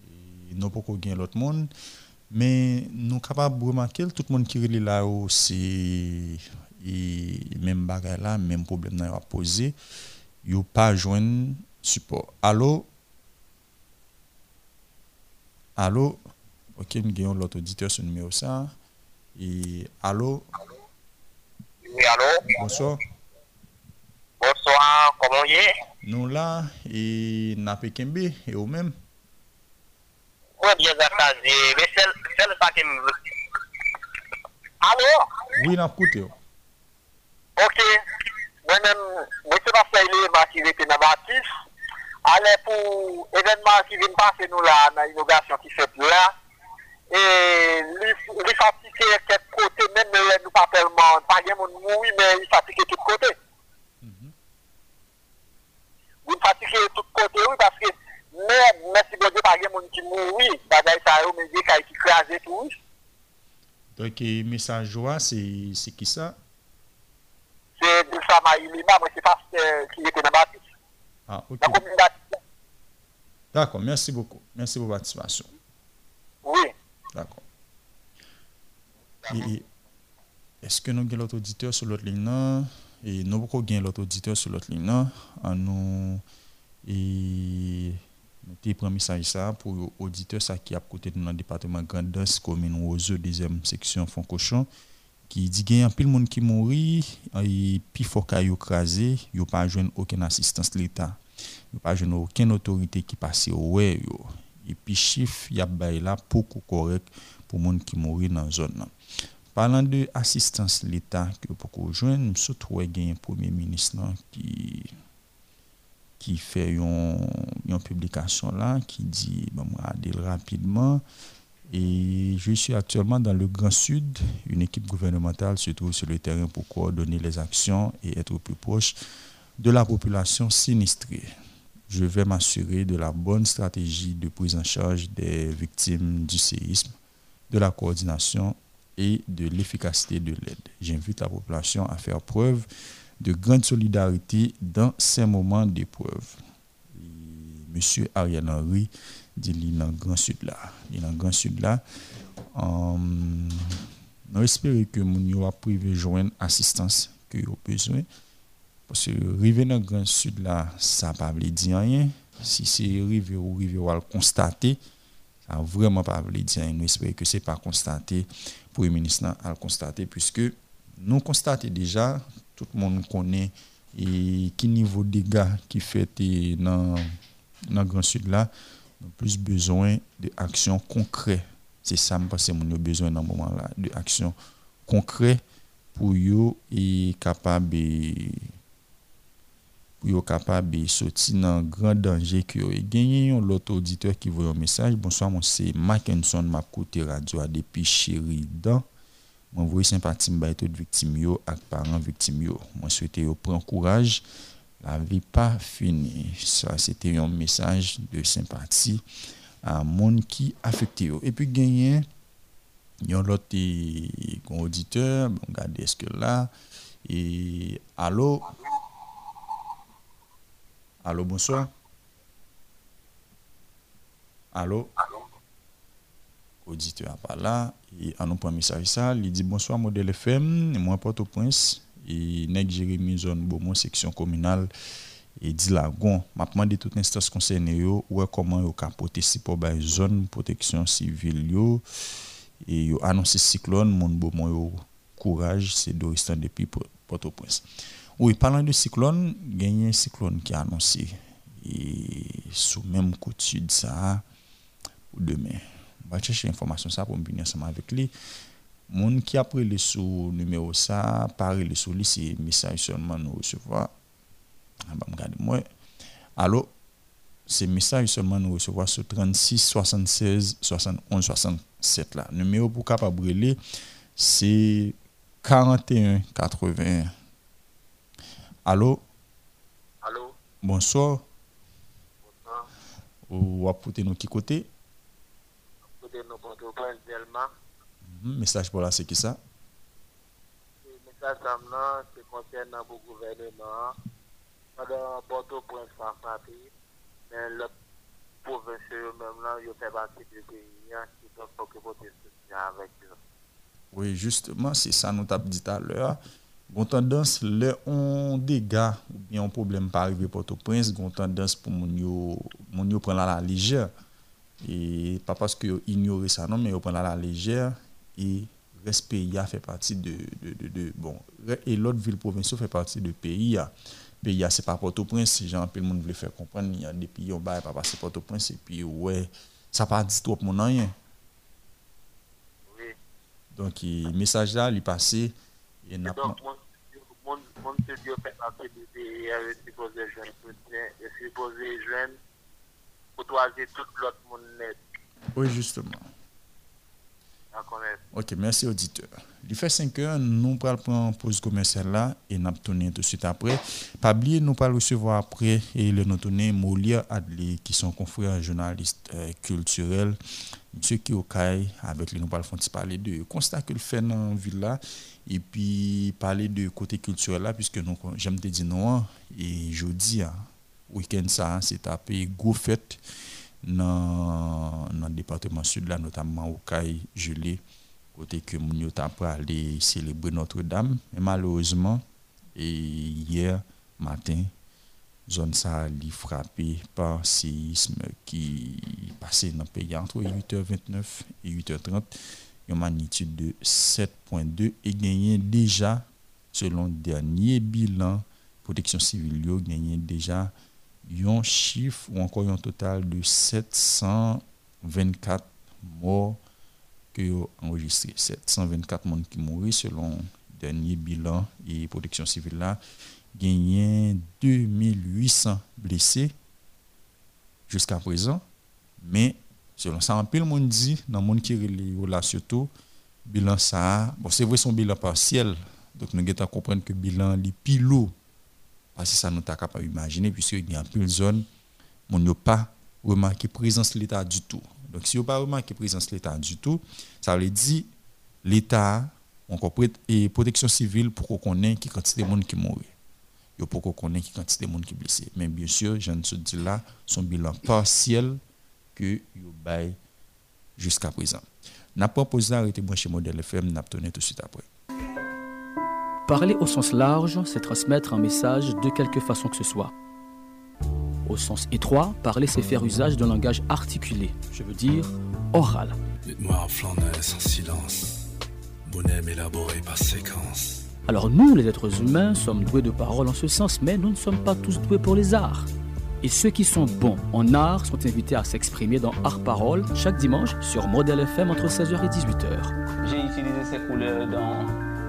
E nou poko gen lot moun. Men nou kapab remankel tout moun ki rili la ou si et même bagay là, même problème n'a pas posé. N'ont pas joindre support. Allô? Allô? Ok, nous avons l'autre auditeur sur le numéro ça. Et allô? Oui, allô? Bonsoir. Bonsoir, comment y est? Nous là, et Napé Kembe, et vous même. Moi, bien attaché, mais c'est le qui. Allô? Oui, n'a écouté. Ok, mwen men, mwen se pa flayle masive te nan batis, ale pou evenman ki vin pase nou la nan inogasyon ki fet la, e li fatike ket kote, men me nou pa pelman, pa gen moun moui, men li fatike tout kote. Li fatike tout kote ou, paske men, men si blode pa gen moun ki moui, bagay sa yo men de ka yi ki kreaze tou. Donke, mesaj jwa, se ki sa? De ça, ma Ilima, moi, c'est parce que qui était dans Baptiste. Ah, ok. D'accord, merci beaucoup. Merci pour votre participation. Oui. D'accord. Est-ce que nous avons l'autre auditeur sur l'autre ligne là? Et nous avons l'autre auditeur sur l'autre ligne là. Nous avons pris un message ça pour auditeur ça qui a côté de dans le département Grandance commune Roseux deuxième section Foncochon qui dit qu'il y a pile monde qui mourit et puis faut qu'il yo crasé, yo pas joindre aucune assistance l'État. Yo pas joindre aucune autorité qui passe ouais yo. Et puis chiffre y a là beaucoup correct pour monde qui mourit dans la zone. Parlant de assistance l'État que pour joindre, surtout un premier ministre qui qui fait une, une publication là qui dit bon rapidement et je suis actuellement dans le Grand Sud. Une équipe gouvernementale se trouve sur le terrain pour coordonner les actions et être plus proche de la population sinistrée. Je vais m'assurer de la bonne stratégie de prise en charge des victimes du séisme, de la coordination et de l'efficacité de l'aide. J'invite la population à faire preuve de grande solidarité dans ces moments d'épreuve. Monsieur Ariel Henry dit li dans le Grand Sud là. Li dans le Grand Sud là. Um, nous espérons que moun yo a joindre assistance que yo besoin. Parce que river dans le Grand Sud là, ça pas veut dire rien. Si c'est river ou river à le constater, ça vraiment pas dire rien. Nous espérons que c'est pas constaté pour le ministre à le constater puisque nous constatons déjà, tout le monde connaît et niveau de dégâts qui fait dans le Grand Sud là, plus besoin d'actions concrètes. C'est ça que nous besoin dans ce moment-là, d'actions concrètes pour et capable pour capable de sortir dans grand danger que yo gagné. L'autre auditeur qui voit un message. Bonsoir moi c'est Mackinson m'a côté radio depuis Sheridan moi voyez sympathie m'ba toute victime yo ak parents victime yo. Moi souhaiter yo prendre courage la vie pas finie. Ça c'était un message de sympathie à monde qui affecté. Et puis gagné yon l'autre eh, gon auditeur bon regardez est-ce que là et allô? Allô bonsoir. Allô? Auditeur pas là et en nous prend message ça il dit bonsoir modèle FM moi Port-au-Prince et nèg Jérémy zone Beaumont section communale et dit m'a demandé toute instance concernée yo ouais comment yo capoter si pour ba zone protection civile yo et yo annoncé cyclone mon Beaumont yo courage c'est Doristan depuis Port-au-Prince. Oui parlant de cyclone gagné un cyclone qui a annoncé et sous même côte sud ça demain on va chercher information ça pour me venir ensemble avec lui moun qui a pris le sous numéro ça parler le sous c'est message seulement nous recevoir ah bah moi allô c'est message seulement nous recevoir sur 36 76 71 67 là numéro pour capable brûler c'est 41 81. Allô? Allô? Bonsoir. Ou apportez nous qui côté? Côté nous Port-au-Prince, Delma. Mhm, Message pour là, c'est qui ça? Le message là, c'est concernant le gouvernement. Pendant Port-au-Prince, ça frappé. Mais le province eux-mêmes là, ils fait partie du pays hein, qui doivent s'occuper de soutenir avec eux. Oui, justement, c'est ça nous t'a dit tout à l'heure. Gon tendance, le on dégâts ou bien un problème pas arrivé Port-au-Prince, gon tendance pour moun yo, moun yo prendre la légère. Et pas parce que ignorer ça non, mais yo prendre à la légère et respect pays a fait partie de, de, de, de- bon et l'autre ville provinciale fait partie de pays a. Pays a c'est pas Port-au-Prince, si gens le monde veut faire comprendre, il y a des pays on va pas passer Port-au-Prince et puis ouais, ça pas dit trop mon rien. Donc, le message là, il est passé. Et n'a pas- mon, studio fait partie du pays, il est supposé jeune soutien, il est supposé jeune, pour choisir tout l'autre monde net. Oui, justement. Ok, merci auditeur. Il fait 5 heures, nous allons prendre pause commerciale et nous tourner tout de suite après. Pas oublier, nous allons recevoir après et le nous tourner Molia Adli qui sont confrères journalistes euh, culturels. Monsieur CAI, avec lui nous allons parler de constat qu'il fait dans la ville là et puis parler de côté culturel là puisque nous j'aime te dire non et jeudi hein, week-end ça hein, c'est tapé gros fête dans le département sud là notamment au CAI gelé côté que t'a pour aller célébrer Notre-Dame. Malheureusement et hier matin zone ça li frappé par séisme qui passait dans le pays entre 8h29 et 8h30 une magnitude de 7.2 et gagné déjà selon le dernier bilan protection civile gagné déjà un chiffre ou encore un total de 724 morts que yo enregistré. 724 monde qui mourent selon dernier bilan et protection civile là. Gagné 2800 blessés jusqu'à présent. Mais selon ça en pile monde dit dans monde qui relé là surtout bilan ça bon c'est vrai son bilan partiel. Donc nous devons comprendre que bilan li lourd parce que ça nous t'a capable imaginer puisque il y a plus de zones mon yo pas remarqué présence de l'état du tout. Donc si vous pas remarqué présence de l'état du tout ça veut dire l'état encore et protection civile pour qu'on connaisse qui quantité de monde qui mourit pour qu'on connaisse qui quantité de monde qui blessé mais bien sûr je ne dis là son bilan partiel que yo bail jusqu'à présent. N'a pas posé arrêter brancher modèle FM n'a tout de suite après Parler au sens large, c'est transmettre un message de quelque façon que ce soit. Au sens étroit, parler, c'est faire usage d'un langage articulé, je veux dire oral. Dites-moi en flaneur sans silence. Bonhomme élaboré par séquence. Alors nous, les êtres humains, sommes doués de parole en ce sens, mais nous ne sommes pas tous doués pour les arts. Et ceux qui sont bons en art sont invités à s'exprimer dans Art Parole chaque dimanche sur Model FM entre 16h et 18h. J'ai utilisé ces couleurs dans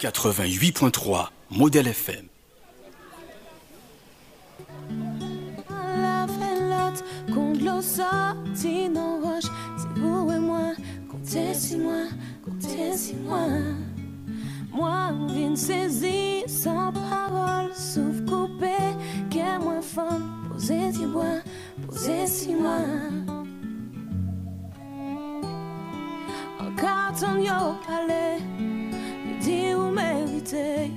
88.3 Modèle FM. La velotte, contre l'eau sortie dans roche. C'est vous et moi, comptez si moi, comptez si moi. Moi, on vient saisir sans parole, sauf coupé, qu'est moins femme, posez si moi, posez si moi. En carton, yo, palais, dit ou mérité,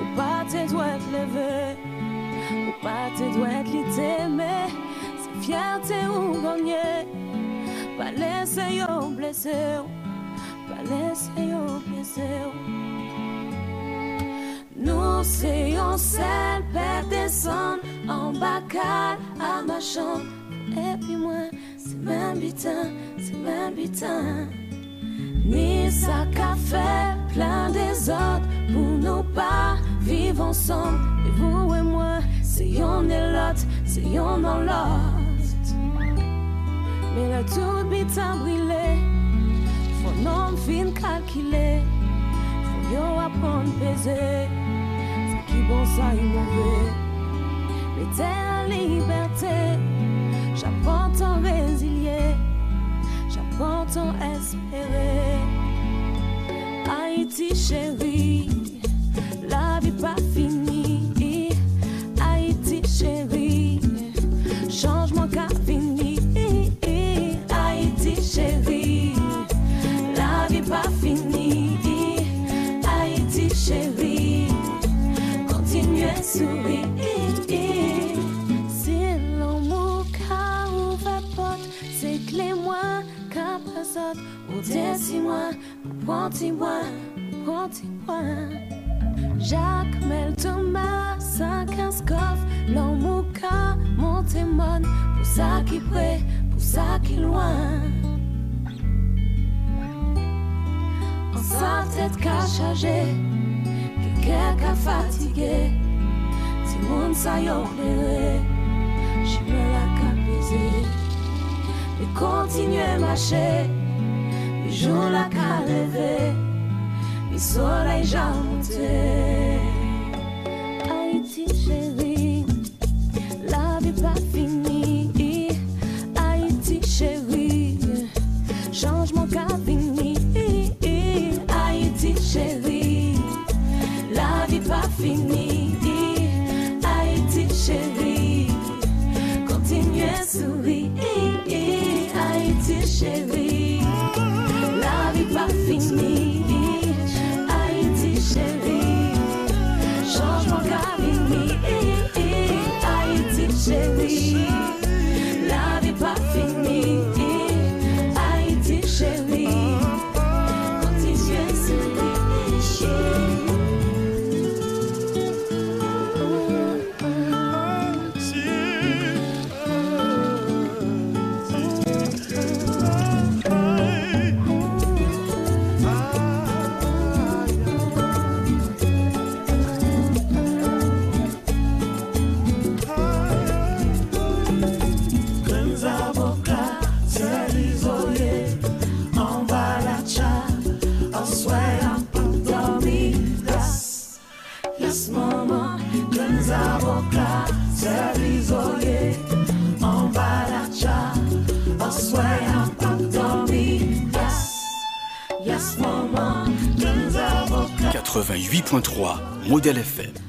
ou pas te doit te lever. Ou pas te doit li t'aimer C'est fierté ou gagner. Pas laisser yo blessé Pas laisser yo blessé Nous c'est yon sel Père descend En bacal à ma chambre. Et puis moi C'est même bitin C'est même bitin Ni ça qu'a fait plein des autres pour nous pas vivre ensemble. Et vous et moi, c'est yon et l'autre, c'est yon dans l'autre. Mais là tout vite a brûlé, faut non fin calculer, faut yo apprendre peser, ce qui bon ça y mauvais. Mais t'es en liberté, j'apprends ton résilier, ton espérer. Haïti chérie, la vie pas finie. Haïti chérie, changement qu'a fini. Haïti chérie, la vie pas finie. Haïti chérie, continuez à sourire. Qu'a passé. Ou dis-moi, prends-moi, prends-moi. Jacques Mel Thomas, 15 coffres, l'amour qu'a monté mon, pour ça qui près, pour ça qui loin. En sa tête qu'a chargé, quelqu'un qu'a fatigué, si mon sa yo la. Mais à marcher, jour la qu'a levé, le soleil j'ai monté. 88.3 Modèle FM.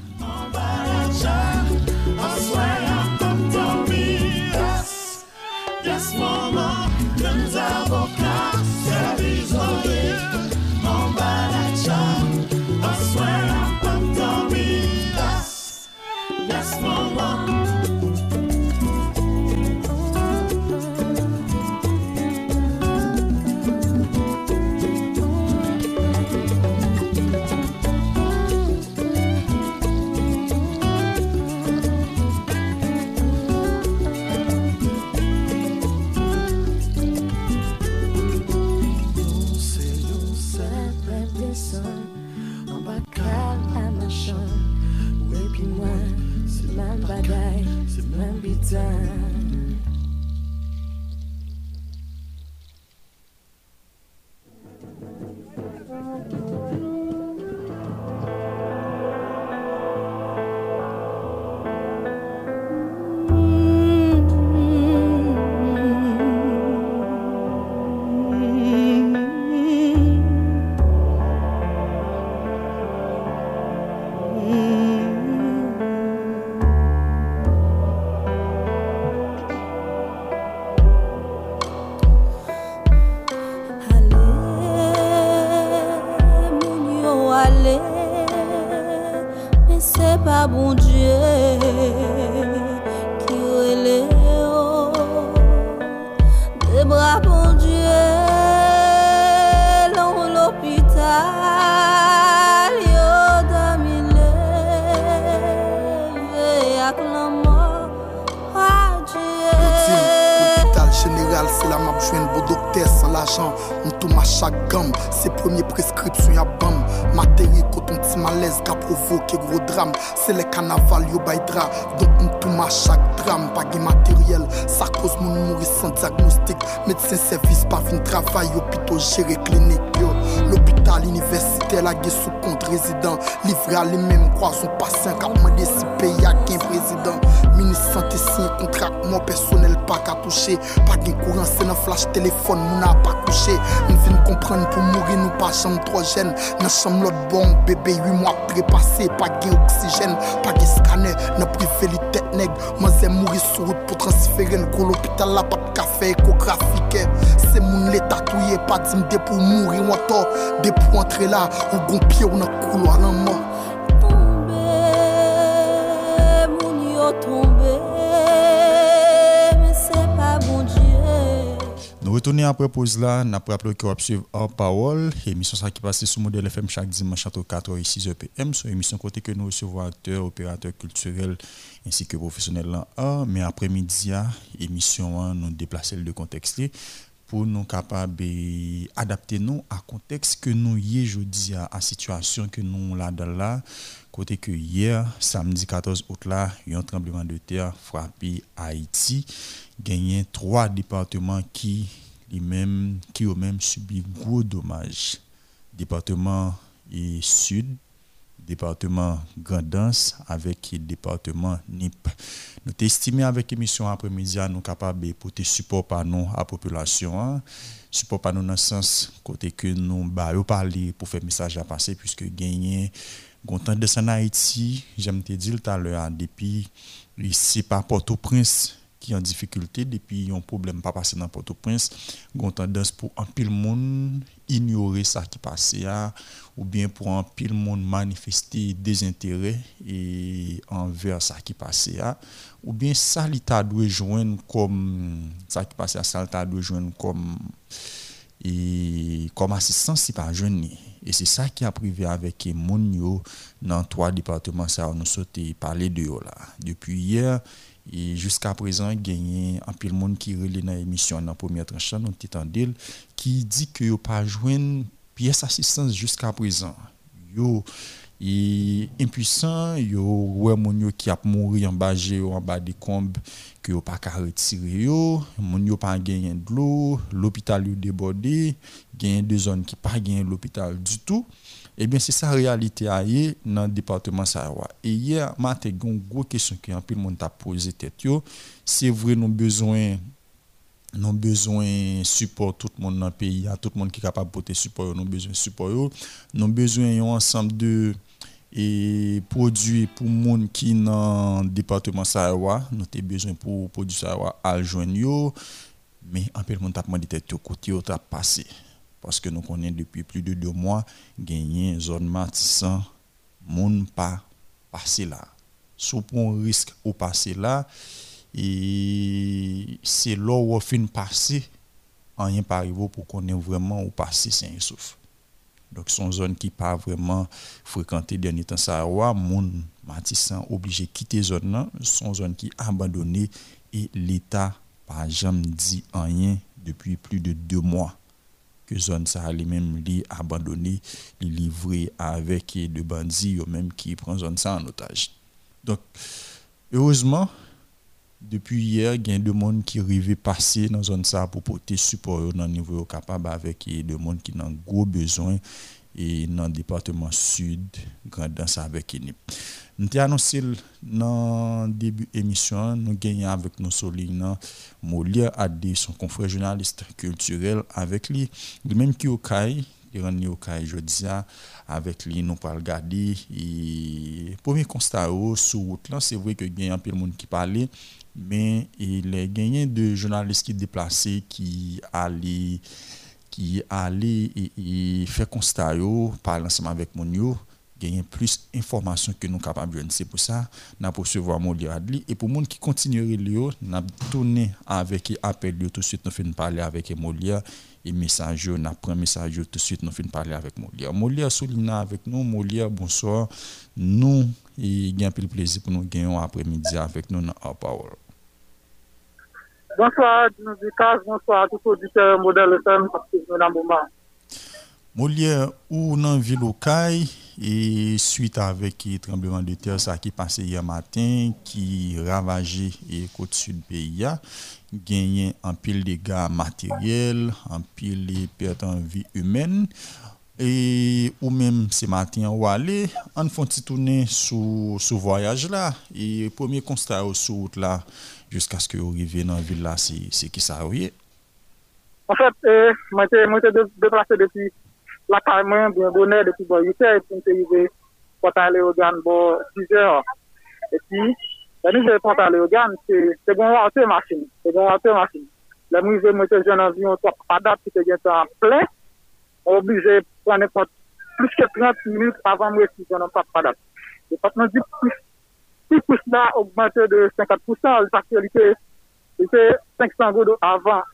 Men se pa bon Dje Ki rele yo De bra bon beau docteur sans l'argent. M'tou ma chaque gamme, c'est premier prescription y'a bam. Matéri coton petit malaise qui a provoqué gros drame. C'est les carnaval yo bay dra. Donc m'tou ma chaque drame, pas de matériel. Ça cause mon mourir sans diagnostic. Médecin service pas fin travail, hôpital géré clinique. L'hôpital universitaire la gué sous compte résident. Livré à lui-même, croise son patient, car demandé si pays a qu'un président. Ministre santé signé contrat, mon personnel pas qu'à toucher. Pas de courant, c'est dans flash téléphone, mon a pas couché. Nous venons comprendre pour mourir, nous pas chambre trop jeune. Dans chambre l'autre bon, bébé, 8 mois trépassé, pas de oxygène, pas de scanner, n'a privé les tête nègre. Moi, j'ai mourir sur route pour transférer le gros l'hôpital là, pas de café échographique. C'est mon l'état touillé, pas d'imité pour mourir, ou tort. Des pour entrer là, ou gon pied ou le couloir, non, mort. Moun yo tombe Nous retournons après pause là, nous avons rappelé que vous suivre en parole, émission ça qui passe sur modèle FM chaque dimanche entre 4h et 6h PM, sur émission côté que nous recevons acteurs, opérateurs culturels ainsi que professionnels là, ah, mais après-midi, ah, émission ah, nous déplacer le contexte pour nous capables d'adapter nous à contexte que nous y aujourd'hui à la situation que nous là là. Côté que hier samedi 14 août là il y a un tremblement de terre frappé Haïti. Gagné trois départements qui les mêmes qui ont même subi gros dommages département sud département Grandance avec département NIP. Nous estimé avec l'émission après-midi, nous capables de porter support nous à la population. hein. Support par nous dans le sens côté que nous bah, parler pour faire message à passer, puisque gagner content de en Haïti, j'aime te dire tout à l'heure, hein, depuis ici par Port-au-Prince qui en difficulté depuis un problème pas passé dans Port-au-Prince, gon tendance pour un pile monde ignorer ça qui passait ou bien pour un pile monde manifester des intérêts et envers ça qui passait ou bien ça l'état doit joindre comme ça qui passait ça l'état doit joindre comme et comme assistance si pas jeune et c'est ça qui a privé avec mon yo dans trois départements ça nous sauté parler de là. Depuis hier et jusqu'à présent gagné un pile monde qui relé dans l'émission dans première tranche qui dit que yo pas joindre pièce assistance jusqu'à présent. Yo et impuissant yo ouais mon yo qui a mouru en bas en bas des combes que yo pas qu'à retirer yo mon yo pas gagné de l'eau l'hôpital yo débordé gagné deux zones qui pas gagné l'hôpital du tout eh bien c'est la réalité a yé dans le département Sahara et hier matin une grosse question que un peu le monde t'a posé c'est vrai nous besoin nous besoin support tout le monde dans le pays, tout le monde qui est capable de porter support, nous besoin support, yo. nous besoin un ensemble de produits pour monde qui dans le département Sahara, nous avons besoin pour produits Sahara à joindre mais peu le monde t'a demandé tête côté t'a passé parce que nous connaissons depuis plus de deux mois gagner zone Matissan monde pas passer là. Sous un risque au passer là et c'est là où on fin passer. Rien pas pour qu'on ait vraiment au passé saint souffle donc son zone qui pas vraiment fréquentée dernier temps ça roi moun matissan obligé quitter zone là. Son zone qui abandonnée et l'état pas jamais dit rien depuis plus de deux mois que zone ça les même li abandonné li livré avec de bandits eux même qui prend zone ça en otage. Donc heureusement depuis hier, il y a des gens qui arrivent passer dans zone ça pour porter support dans niveau capable avec des gens qui ont gros besoin et dans le département sud, grandance avec ENIP. Nous avons annoncé dans le début de l'émission, nous gagnons avec nos solignants Molière Adé, son confrère journaliste culturel, avec lui, lui-même qui est au CAI, il est au CAI jeudi, avec lui, nous pour regarder. Et premier constat sur route, c'est vrai que y a un peu de monde qui parlait, mais il y a de journalistes qui déplacés qui allaient qui allaient et, et faire constat yo, parler ensemble avec mon yo, gagner plus d'informations que nous capables de C'est pour ça, nous avons recevoir mon Adli. Et pour les gens qui continuent nous avons tourné avec appel tout de suite, nous finissons parler avec Molia et message, nous pris un message tout de suite, nous finissons parler avec Molia. Molia souligne avec nous, Molia, bonsoir. Nous, il y a un plaisir pour nous gagner après-midi avec nous dans la parole. Bonsoir, Lucas. Bonsoir les auditeurs modèle FM, nous moment. Molière ou nan vil Okaï et suite avec le tremblement de terre ça qui passé hier matin qui ravagé et côte sud pays gagné un pile dégâts matériels, un pile de pertes en vie humaine et ou même ce matin ou aller on font petit tourner sous ce voyage là et premier constat sur route là jusqu'à ce que vous arriviez dans la ville là, c'est c'est qui ça oui? En fait, euh, moi j'étais déplacé depuis la Carmen, bien bonheur, depuis bon 8 heures, et puis j'étais arrivé pour aller au Gan bon 10 heures. Et puis, la nuit je pour aller au Gan, c'est bon raté machine, c'est bon raté machine. La nuit je moi j'étais jeune environ 3 pas date, puis bien, en plein, on est obligé de prendre plus que 30 minutes avant de me réfugier dans pas date. Le département dit plus Si kous la augmente de 50%, l'faktor li te 500 godo avan.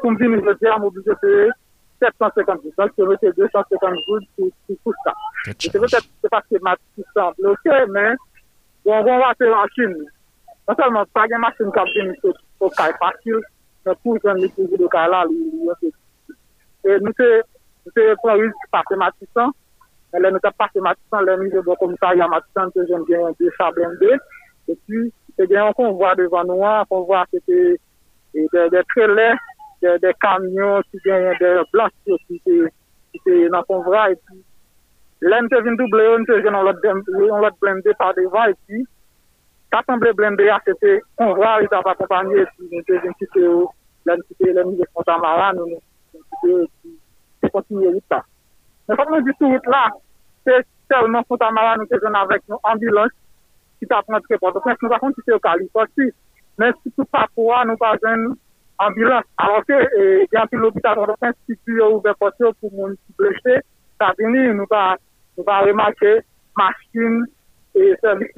Koum di mi jete am oblije te 750 godo. Se ve te 250 godo si kous la. Se ve te pa se matisan bloke, men, bon, bon, va te vakin. Non salman, pa gen masin kap di mi se okay fakil, men pou jen li pou godo ka la li yon se. E nou se, nou se pran riz pa se matisan, lè nou tap pase matisan, lè nou jè bon komisaryan matisan, te jèm gen yon de chablen de, et puis, te gen yon konvoi devan nou an, konvoi se te, e de trelè, de kamyon, ki gen yon de blanche, ki te nan konvoi, et puis, lè nou te vin double, nou te gen yon lot blende par devan, et puis, katanble blende ya, se te konvoi, yon tap akompanye, et puis, nou te vin kite yo, lè nou kite, lè nou jè kontamara, nou nou kite, et puis, se kontinye yon ta. Mwen fòk nou di sou route la, se selman Fontamara nou te joun avèk nou ambilans ki ta prantre pò. Dok mwen fòk nou akon ki se yo kali pò si. Men si tout pa pou an nou pa joun ambilans. Alors ke, yon pi l'obitat an do pen si tu yo oube pò si yo pou moun si bleche, sa vini nou pa remake maskin e servis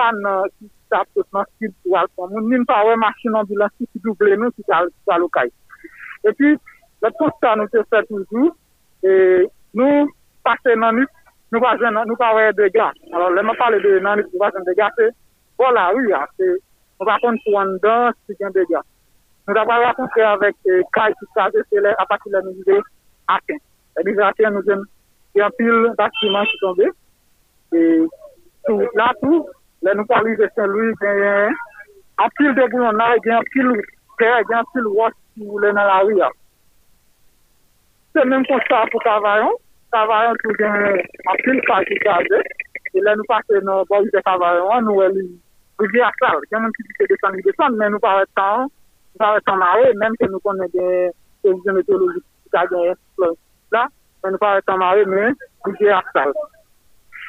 kan ki ta potman si pou al pon. Moun nin pa wè maskin ambilans ki double nou ki ta lokay. E pi, lè tout sa nou te fè toujou, E nou pase nanit, nou pa jen nan, nou pa wè de gas. Alors lè mè pale de nanit, nou pa jen de gas, se pou la wu ya, se nou pa kon pou an dan, se jen de gas. Nou da pa wè akontre avèk e, kaj ki saje, se lè apati lè nou vide aken. Lè e, vide aken nou jen, se an pil d'akiman ki tombe. E tout la tout, lè nou pali de Saint-Louis, gen an pil de Gounan, gen an pil kè, gen an pil wòs ki wè nan la wu ya. Ah. Se menm kon sa pou kavayon, kavayon tou gen apil fagi gade, e le nou pase nou boj de kavayon an, nou el ouvi akal, gen menm ki di se desan li desan, men nou pare tan, nou pare tan mare, menm ke nou konen gen televizyon meteorologik ki gade yon plon la, men nou pare tan mare, men ouvi akal.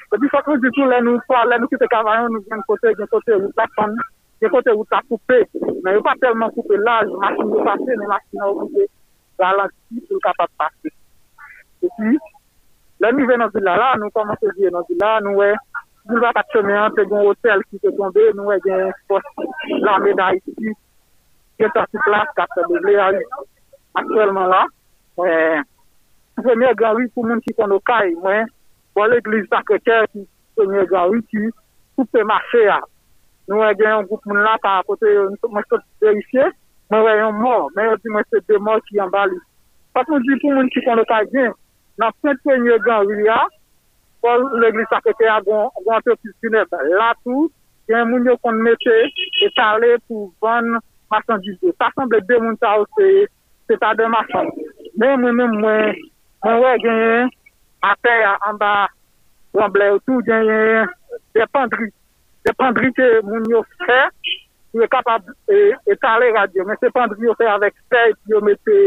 Se di sa kon di tou, le nou pa, le nou ki te kavayon, nou gen kote, gen kote ou ta kon, gen kote ou ta koupe, men yo pa telman koupe laj, masin yo pase, men masin yo koupe, ralanti pou kapap pase. E pi, lè nou ve nan zila la, nou komanse vie nan zila, nou we, nou va pat cheme an, te gen hotel ki te tombe, nou we gen pos la meday ki, gen ta si plas kapse de ble a yu. Aktuelman la, mwen, premye gran yu pou moun ki kon okay, mwen, bon l'eglise takre kè ki premye gran yu ki, pou te mache a. Nou we gen yon goup moun la pa apote, mwen se verifiye, mwen wè yon mò, mè yon ti mwen se de mò ki yon bali. Pat mwen di pou moun ki kon lota gen, nan pwent kwen yon gen wila, pou l'eglis akete a gwante piskine, la tou, gen moun yo kon mette, etale pou van masandise. Sa sanble de moun ta ou se, se ta de masandise. Men mwen mwen mwen, mwen wè gen, apè ya an ba, wan ble ou tou gen, depandri. Depandri ke moun yo fè, pou yo kapab etale radyo. Men se pandri yo fè avèk fè, yo mette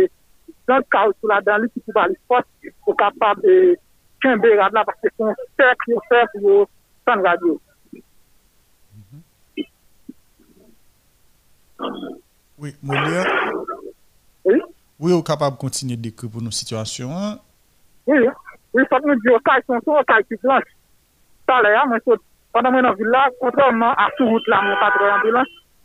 zan kaoutou la dan li ki pou bali fòs, pou kapab kèmbe radyo la, parce kon fè ki yo fè pou yo san radyo. Oui, Mounia? Oui? Oui, yo kapab kontinye dekri pou nou situasyon? Oui, oui, fòk nou diyo kaj son to, kaj ki blanche. Talè ya, men sot, pandan men an villa, kontrèman a sou route la, men patroyan bilanche,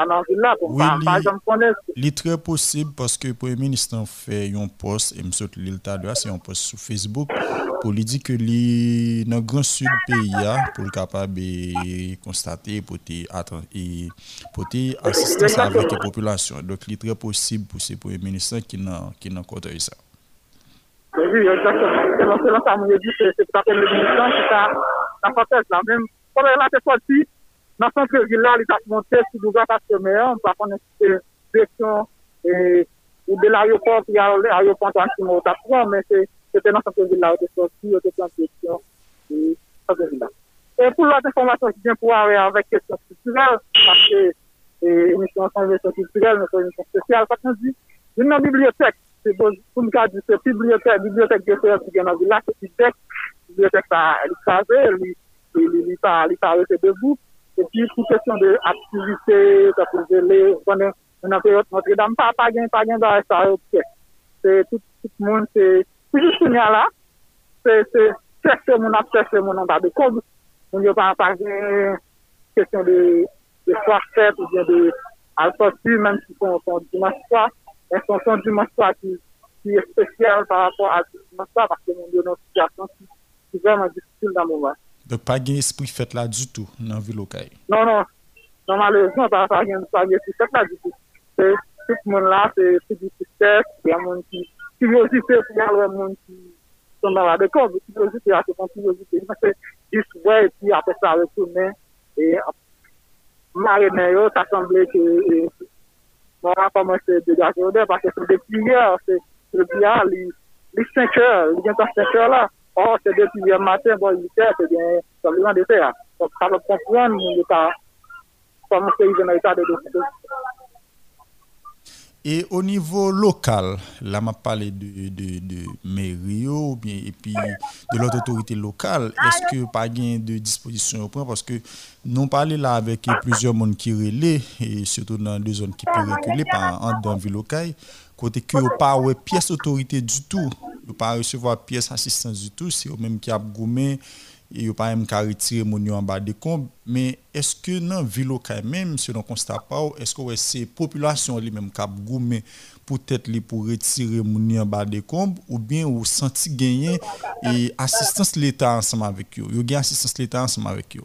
anan ki la pou pa, pa jom konen. Li tre posib, paske Premier Ministre an fe yon post, e msot li lta do a, se yon post sou Facebook, pou li di ke li nan gran sud PIA, pou l kapab e konstate, e pou e te asistans avèk e populasyon. Dok li tre posib pou se Premier Ministre ki nan konta yon e sa. Oui, exactement. Se lan sa moun yo di, se ta Premier Ministre ki ta fapèk la mèm. Konen la te foti, c'est sorti, dans son ville là, il a monté sur le gars parce que meilleur, on peut prendre une direction, et, ou de l'aéroport Antoine Simon, t'as pris, mais c'est- c'était dans son ville là, il était sorti, il était en direction, et ça, c'est là. Et pour l'autre information qui vient pour avoir avec question culturelle, parce spéciale, parce qu'on dit, une dans la bibliothèque, c'est pour, pour me dire, c'est bibliothèque, bibliothèque de la là, c'est bibliothèque, bibliothèque, ça, elle est crasée, elle, il, il, il, il, pas- pas. Et puis, pour question de activité, ça peut aller, on on a période Notre-Dame, pas, pas gain, pas gain dans ça, ok. C'est tout, tout le monde, c'est, juste une là, c'est, c'est, chercher mon chercher mon en bas de cob. On n'y a pas, pas gain, question de, de soir fête ou bien de, à sortir, même si son, son dimanche soir, mais son, son dimanche soir qui, qui est spécial par rapport à dimanche soir, parce que mon Dieu, notre situation qui, qui est vraiment difficile dans le moment. Dok pa gen espri fèt la du tout nan vi lokay. Non, non. Non malèzman pa gen espri fèt la du tout. Se tout moun la, se tout di fèt, se yon moun ki kuriosite, se yon moun ki son nan la dekor, se kuriosite, se yon kuriosite. Se dis wè, pi apè sa retounen, e mare men yo, sa semblè ki moun apaman se degaje ou de, parce se de pliè, se de pliè, li 5 heures, li gen ta 5 heures la, Oh, c'est depuis hier matin, bon, 8 heures, c'est bien, c'est loin de faire. Donc, ça va comprendre, pas, comment c'est, ils ont état de décider. Et au niveau local, là, m'a parlé de, de, de mairie ou bien, et puis de l'autre autorité locale. Est-ce que pas gain de disposition au point? Parce que nous parlons là avec plusieurs monde qui relaient, et surtout dans des zones qui peuvent reculer, par en dans ville locale, côté que vous pas ouais, pièce autorité du tout, vous pas recevoir pièce assistance du tout, c'est eux même qui a gommé et yo pas même qu'à retirer mon en bas des combes mais est-ce que dans ville locale même selon constat pas est-ce que c'est population lui même qui a gommé peut-être li pour retirer mon en bas des combes ou bien ou senti gagner et assistance l'état ensemble avec yo yo gagne assistance l'état ensemble avec yo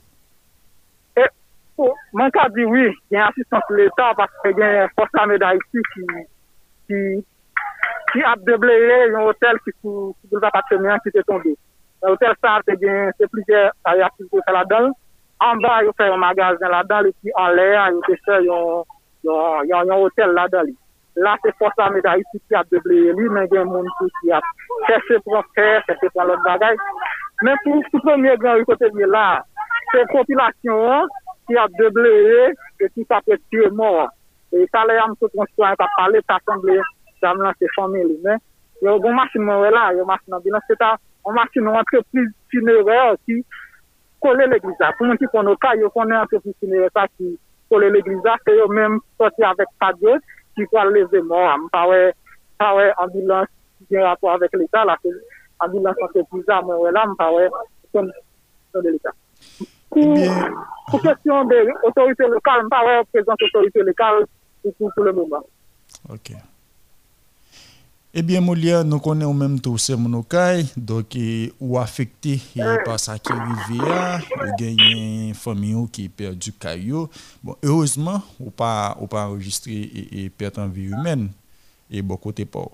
Et, pour, mon cas dit oui, il y a assistance de l'État parce qu'il ki, ki ap debleye yon hotel ki pou bouleva patremen ki te tombe. Yon hotel sa te gen se plize a yon aktivite sa la dan. An ba yon fè yon magazen la dan li ki an lè an yon te fè yon hotel la dan li. La se fosa me da iti ki ap debleye li men gen moun ki ap fèche pou an fè, fèche pou an lot bagay. Men pou sou premier gen yon kote mi la, se popilasyon an ki ap debleye ki sa pe tue mor. E talè yam sou konstituan ta pale, ta asemble, jam lan se fome li men. Yo goun masin mwen wè la, yo masin ambulans, se ta an masin nou antreprise sinere ki kole l'egliza. Pou mwen ki kono ka, yo konen antreprise sinere sa ki kole l'egliza, se yo menm soti avèk padyo ki kwa leve mò. Mpa wè ambulans gen rapò avèk l'Etat la, ambulans antreprise a mwen wè la, mpa wè son de l'Etat. Pou eh kèsyon de otorite lokal, mpa wè prezant otorite lokal, pour, pour le moment. OK. Eh bien, Molière, nous connaissons même tout ce monocaille, donc ou affecté par ça qui arrive là, ou gagné une famille qui perd du caillou? Bon, heureusement, ou pas ou pas enregistré et, et perte en vie humaine et bon côté pas.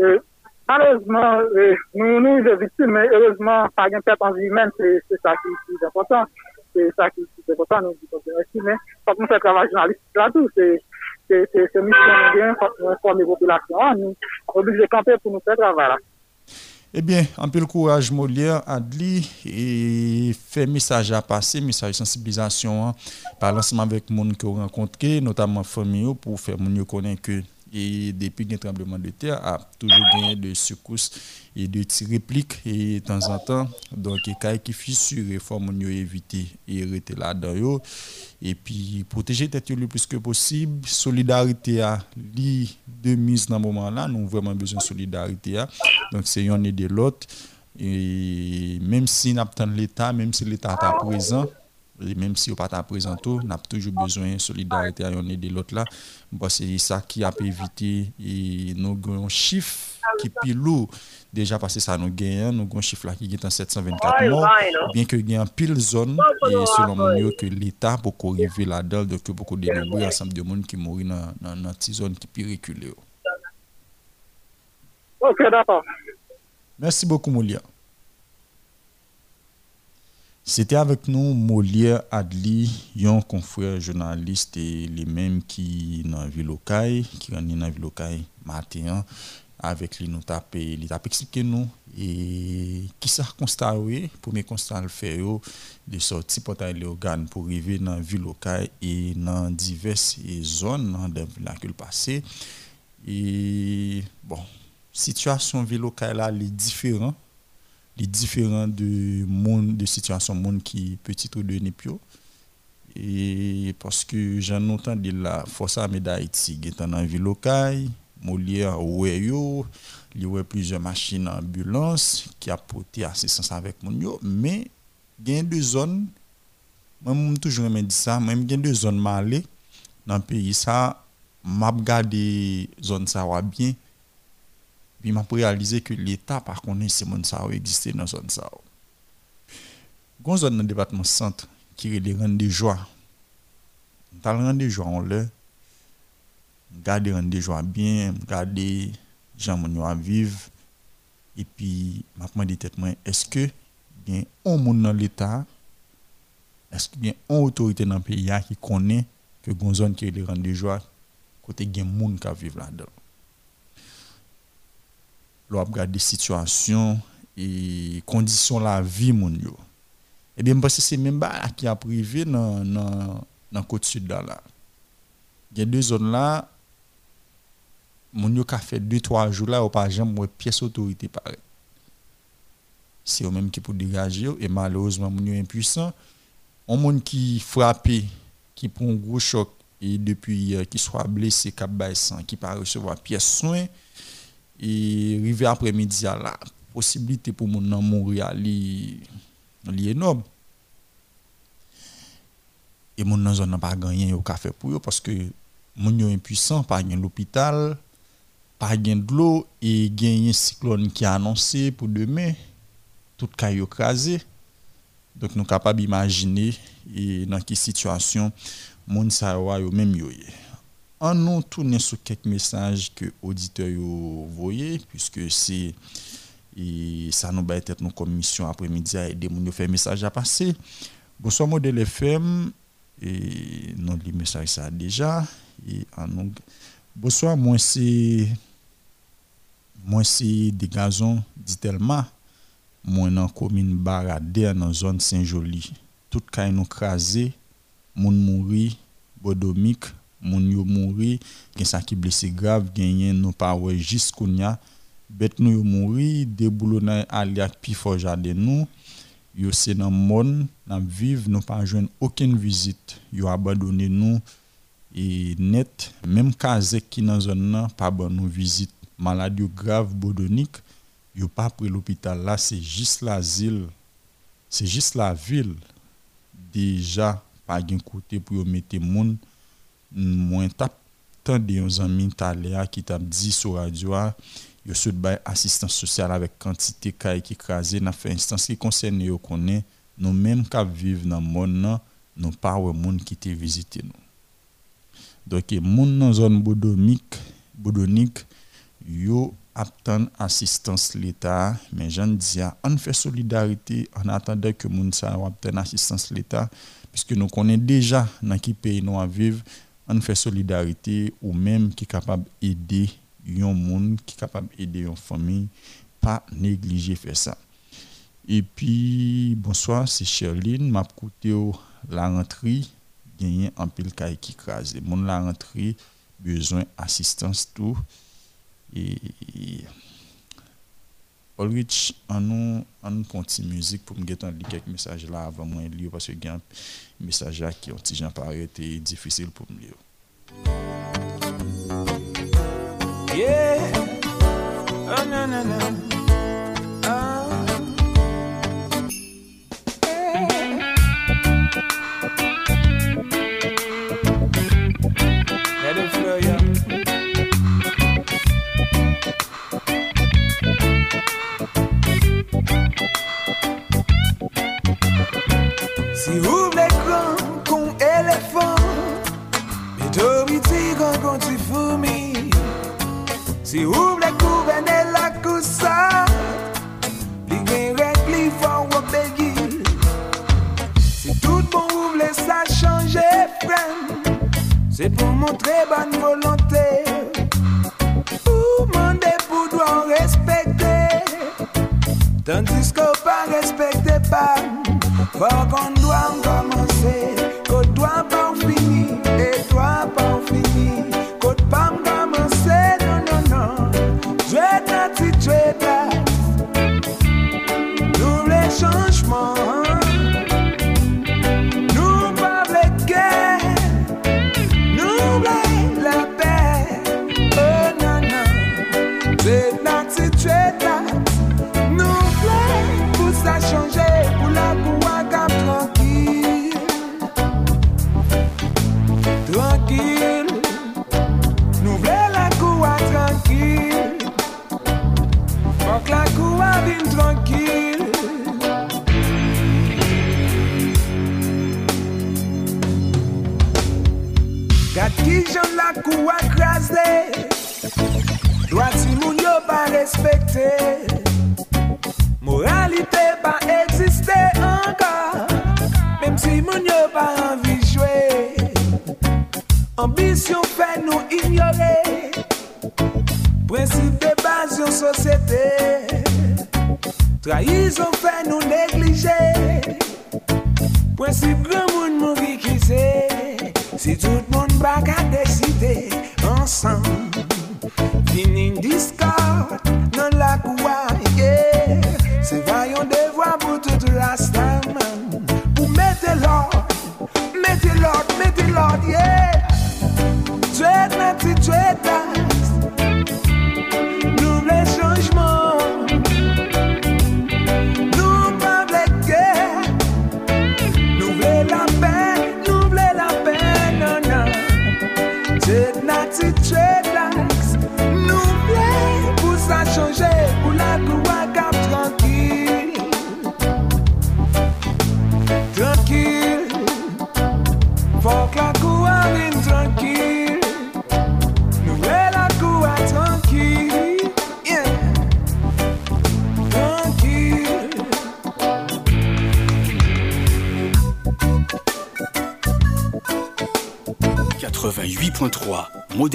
Euh, malheureusement, euh, nous nous sommes victimes, mais heureusement, pas de perte en vie humaine, c'est c'est ça qui est plus important. C'est ça qui est important, nous disons mais quand on fait travail journalistique là-tout, c'est c'est c'est mission bien pour informer la population. hein, Nous obligés de camper pour nous faire travail là. Eh bien, un peu le courage, Molière, Adli, et fait message à passer, message de sensibilisation, hein, par l'ensemble avec les gens que vous rencontrez, notamment famille, pour faire mon connaître que et depuis un tremblement de terre, a toujours gagné de secousses et de petites répliques. Et de temps en temps, donc il y a qui fissure et faut éviter et rester là-dedans et puis protéger tête le plus que possible, solidarité à de mise dans le moment là, nous avons vraiment besoin de solidarité à. donc c'est un et de l'autre. Et même si nous l'État, même si l'État est présent, et même si on pas présent tout, on a toujours besoin de solidarité à un et de l'autre là. C'est ça qui a pu éviter et nous avons un chiffre qui est plus lourd. Déjà parce que ça nous gagne, nous avons un chiffre là qui est en 724 morts, bien que y ait un pile zone et selon moi que l'État pour arriver là-dedans, donc beaucoup de nombreux ensemble de monde qui mourent dans dans cette zone qui reculer. Ok, d'accord. Merci beaucoup Moulia. C'était avec nous Molière Adli, un confrère journaliste et les mêmes qui dans la ville locale, qui dans la ville locale matin. Avec lui nous tapé, il nous. Et qui ça constat oui, premier constat le fait yo de sortir portail les organes pour arriver dans la ville locale et dans diverses zones dans des villes que le passé et bon situation ville locale là est différent les différents de monde de situation monde qui petit ou de Nipio parce que j'en entends de la force armée d'Haïti qui est la ville locale Molière il y a plusieurs machines ambulance qui a porté assistance avec mon yo mais il y a deux zones. Moi toujours me dit ça même il y a deux zones malé dans le pays. Ça m'a regardé zone ça va bien puis m'a réalisé que l'État, par contre, c'est mon ça existé dans zone ça. Gon zone dans le département centre qui est les rendez joie. Dans le rendez joie on le garder rendez joie bien, garder gens mon à vivre et puis m'a demandé tête moi est-ce que bien un monde dans l'état est-ce que bien une autorité dans le pays qui connaît que gon zone qui est les rendez joie côté gen monde qui vivre là-dedans? L'on regarde situations et conditions la vie mon yo. Et bien parce que c'est même pas qui a privé dans dans dans côte sud là il y a deux zones là mon yo ka fait 2 3 jours là ou pas jamais pièce autorité pareil c'est eux même qui pour dégager et malheureusement mon yo impuissant. On monde qui frappé qui prend un gros choc et depuis euh, cap qui pas recevoir pièce soin et arrivé après-midi à la possibilité pour mon nan mourir li énorme et mon zone n'a pas gagné au café pour eux parce que mon yo impuissant pas gain l'hôpital pas gain de l'eau et gain un cyclone qui a annoncé pour demain tout cas écrasé donc nous capable imaginer et dans quelle situation mon sa yo même yo en nous tourner sur quelques messages que auditeurs ont voyé puisque c'est et ça nous va être nos commissions après-midi à aider nous faire message à passer. Bonsoir modèle FM et non les messages ça déjà. Et en nous bonsoir moi c'est moi c'est des gazons dit tellement moi dans commune Baradère dans zone Saint-Joli tout cas nous crasé. Moun mouri. Bodomique moun yo mouri gen sa ki blessé grave genyen nou pa wè jis kounya bet nou yo mouri deboulonay ali ak pi fo jade nou yo se nan mon nan viv nou e net menm kazek ki nan zon nan pa ban nou vizit. Maladi yo grave bodonik yo pa pre l'opital la se jis la zil la vil. Deja pa gen kote pou yo mette tap tande yon zanmi talea qui t'a dit sur radio yo sou bay assistance sociale avec quantité qui crasé n'a fait instance qui concerne nous même qui vivre dans monde nan nous pas wè monde qui nous donc moun dans zone bodomique bodonique yo attend assistance l'État mais j'en dis on fait solidarité en attendant que moun sa obtenir assistance l'État puisque nous connaissons déjà dans qui pays nous vivre on fait solidarité ou même qui est capable d'aider un monde, qui est capable d'aider une famille, pas négliger faire ça. Et puis, bonsoir, c'est Sherline, m'a écouté la rentrée, gagné un pile qui crase. Mon la rentrée besoin assistance tout et Ulrich, an nou an nou pon ti müzik pou m getan li kek mesaj la avan mwen mesaj la ki yon ti jan parete difisil pou mli yo. Yeah, oh, nan nan nan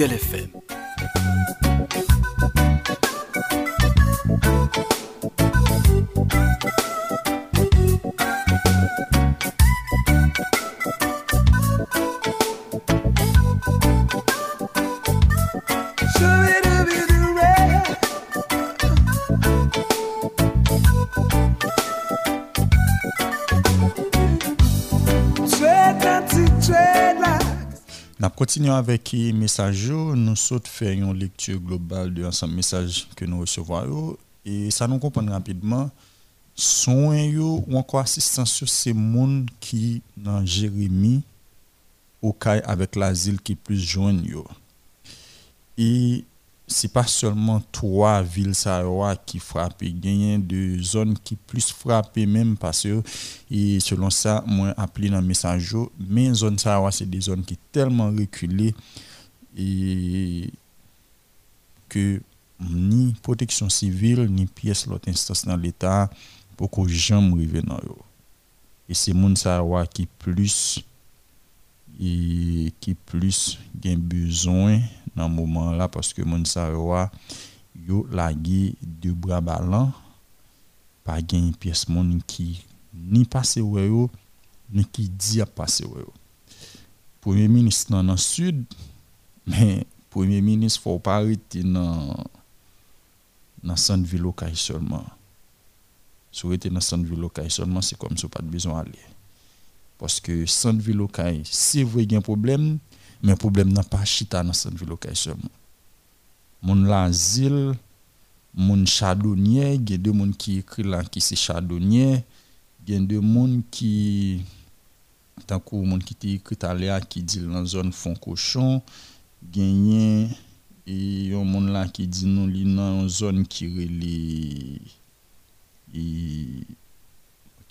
88.3 Modèle FM. Continuons avec les messages. Nous faire une lecture globale de ensemble messages que nous recevons et ça nous comprend rapidement. Soin yo ou encore assistance c'est monde qui dans Jérémie au cas avec l'asile qui plus yo. Et c'est pas seulement trois villes yo qui frappent, il y a de zones qui plus frappent même parce que selon ça moi appelé dans message yo, mais zone ça yo, c'est des zones qui tellement reculées et que ni protection civile ni pièce l'autre instance dans l'état pour que jamais arriver dans yo. Et c'est moun yo qui plus et qui plus gen besoin dans ce moment là parce que moun sa yo a, yo lagi de bras ballants pas gen pièce moun qui ni yo ni qui dit a passer premier ministre dans le sud mais Premier ministre faut pas arrêter dans dans centre ville seulement. Si vous êtes dans centre ville seulement, c'est comme ça pas besoin d'aller. Parce que centre ville local, si vous avez un problème, mais le problème n'a pas chita dans centre ville local seulement. Mon l'asile, mon chardonnier, il y a deux monde qui écrit là qui c'est chardonnier, il y a deux monde qui tant que qui t'écrit écrit à l'air qui dit dans zone fond cochon, gagné et yon monde là qui dit non li dans zone qui relé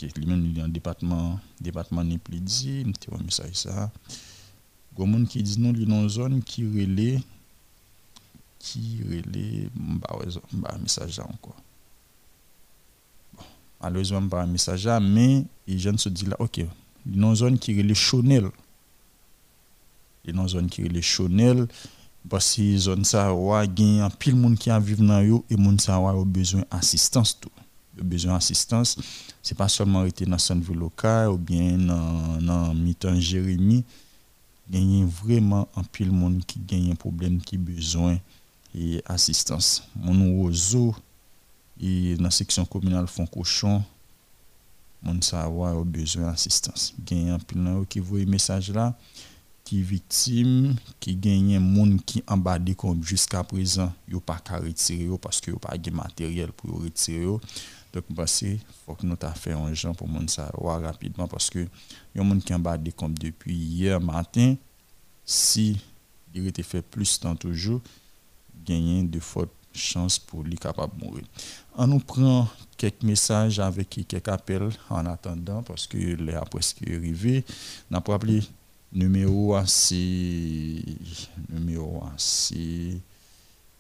ok lui même il est en département département n'est plus dit m'te un message ça. Gon monde qui dit non li dans zone qui relé qui relé bah ouais bah message là encore. Bon malheureusement pas un message là mais les jeunes se dit là ok li dans zone qui relé Chonel. Li dans zone qui relé Chonel. Que zone ça wa gen en pile monde qui a vivre dans yo et monde ça wa besoin assistance tout. le besoin assistance c'est pas seulement été dans centre ville local ou bien dans dans mi-temps Jérémy. Gagner vraiment en pile monde qui gagne un problème qui besoin et assistance. Mon oiseau et dans section communale font cochon mon ça wa besoin assistance gagne en pile nan yo qui voit message là qui victime qui gagne monde qui en bas de compte jusqu'à présent yo pas qu'à retirer parce que yo pas de matériel pour retirer donc parce faut que nous fait un gens pour monde ça ouais, rapidement parce que y a monde qui en bas de compte depuis hier matin. Si il était fait plus temps toujours gagner de fortes chances pour lui capable de mourir. On nous prend quelques messages avec quelques appels en attendant parce que les presque arrivé n'a pas appelé numéro c'est numéro c'est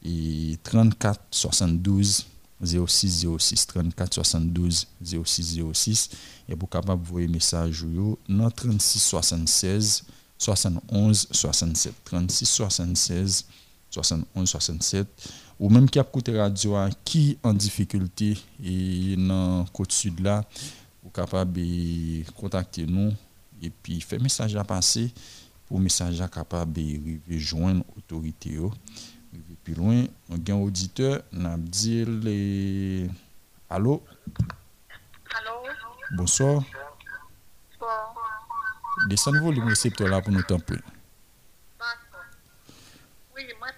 et 34 72 06 06 34 72 06 06 et pour capable envoyer message dans 36 76 71 67 36 76 71 67 ou même qui a écouté radio qui en difficulté et dans côte sud là ou capable contacter nous. Et puis fait message à passer pour message à capable de joindre autorité plus loin on a un auditeur n'a dit les allô? Allô? bonsoir Bon. descendez volume récepteur là pour nous temps près Oui, moi,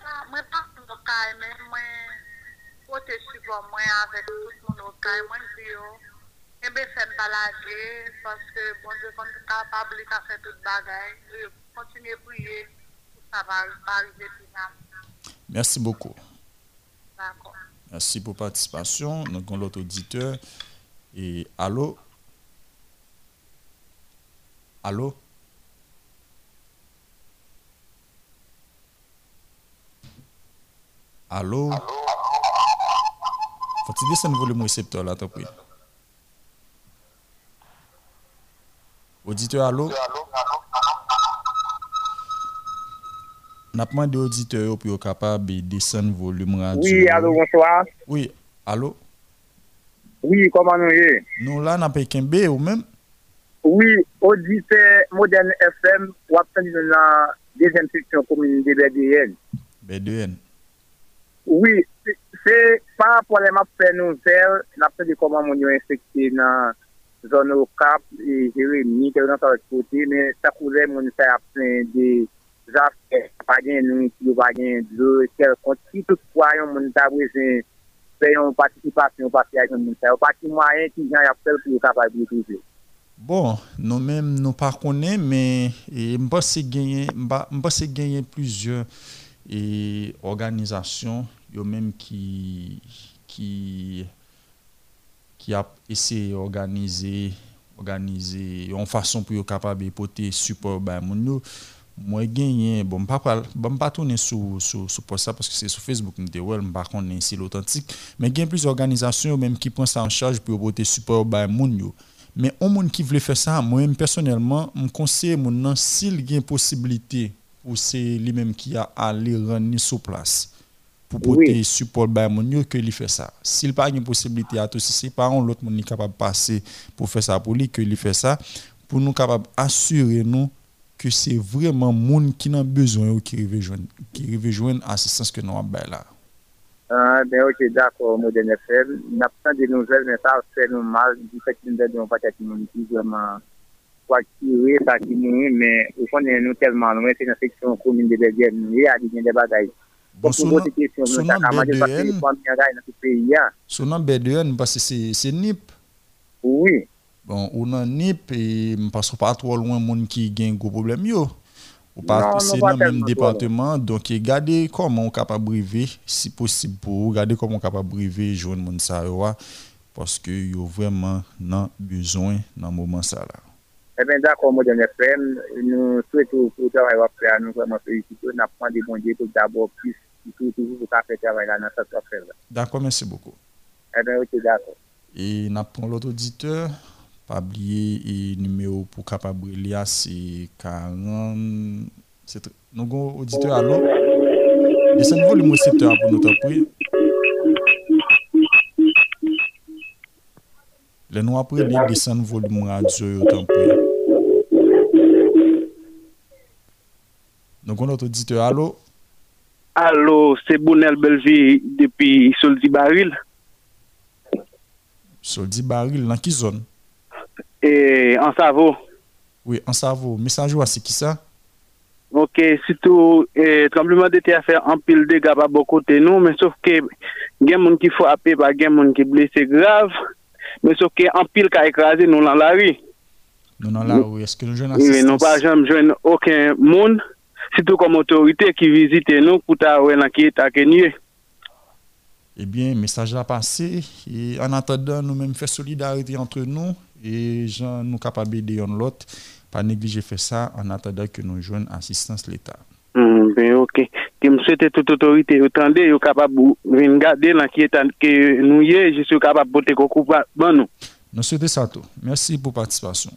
avec tout le balader, parce que, bon as fait toute bagaille, je continue à prier, ça va. Merci beaucoup. Merci pour participation. Donc on l'autre auditeur. Et allô? Allô? Allô? Faut-il descendre le volume récepteur là t'as pris auditeur allô? Pas demandé auditeur pour être capable de descendre le volume radio. Oui, allô, bonsoir. oui allô? Oui, comment nous y nous là n'a pas qu'un B ou même? Oui, auditeur Moderne FM, ou appelé dans la deuxième section commune de BDN. B2N Oui, c'est- c'est par rapport à ma fait nouvelle, n'a pas de comment on est infecté dans la zone au Cap et Jérémy, qui est dans l'autre côté, mais ça coulait, mon fait à plein de affaires, pas de nourriture, pas de l'eau, quelconque. Si toutefois, on a besoin de faire une participation, participation, on a pas de moyen qui vient à faire pour être capable de trouver. Bon, nous-mêmes, nous pas connaissons, mais je pense que gagner plusieurs et organisations, yo même qui qui qui a essayé d'organiser organiser une façon pour être capable de porter support moun yo. Moi gagné bon pas bon pas tourner sur sur sur post ça parce que c'est sur Facebook m'te ouais m'pa connait c'est l'authentique mais il y a plusieurs organisations même qui prend ça en charge pour porter support ba moun yo. Mais on moun qui veut faire ça, moi personnellement, me conseille nan s'il y a possibilité pour c'est lui même qui a aller rendre sur place pour porter support ba moun yo que lui fait ça. S'il pas une possibilité à tout si c'est pas un l'autre qui capable passer pour faire ça pour lui que lui fait ça pour nous capable assurer nous que c'est vraiment moun qui n'a besoin ou qui rive joindre qui joindre assistance que nous avons là. Ah, ben ok, d'accord, Modèle FM. N'a pas de nouvelles, mais ça fait nous mal. Du fait que nous avons pas de monde qui vraiment soit tiré, ça qui nous, mais au fond, nous tellement loin, c'est une section commune de Belgique, nous, y a des bagailles. Bon, dans ce pays, hein. Son nom BDN parce que c'est NIP. Oui. Bon, ou nan NIP que pas trop loin moun qui gen gros problème yo. Ou pas dans le même tellement département donc regardez comment on capable briver si possible pour regarder comment on capable briver joindre moun sa yo wa, parce que yo vraiment nan besoin dans moment ça là. Eh bien, d'accord, Modèle FM. Nous souhaitons pour le travail qu'on fait, nous vraiment féliciter. Nous apprenons des bons dieux pour d'abord plus, tout, toujours pour faire ce travail là dans cette affaire là. D'accord, merci beaucoup. Eh bien, ok, d'accord. Et n'a prend l'autre auditeur, pas oublier et numéro pour capable à, c'est 40 c'est nous avons auditeur allô. Descendez volume au secteur pour nous t'appuyer. Les noirs après les descendre volume radio yo t'appuyer. Nous avons notre auditeur allô. Allô, c'est Bounel Belvi depuis Soldi Baril. Soldi Baril dans qui zone? Et en Savo. Oui, en Savo. Message ou c'est qui ça? Ok, surtout, eh, tremblement de terre fait un pile de dégâts par beaucoup de nous, mais sauf que, il y a des gens qui faut appeler, il y a des gens qui blessés grave, mais sauf que un pile qui a écrasé nous dans la rue. Nous dans la rue, est-ce que nous jouons Oui, nous pas jamais joindre aucun monde, surtout comme autorité qui visite nous pour ta ouais dans qui que nous. Eh bien, message là passé. Et en attendant, nous-mêmes faire solidarité entre nous et gens nous capables l'un l'autre. Pas négliger faire ça en attendant que nous joignons assistance l'État. Hmm, ben ok. Que me souhaite toute autorité, autant de capable de venir garder dans qui état que nous y est, je suis capable de porter coucou bon nous. Nous souhaitons ça tout. Merci pour la participation.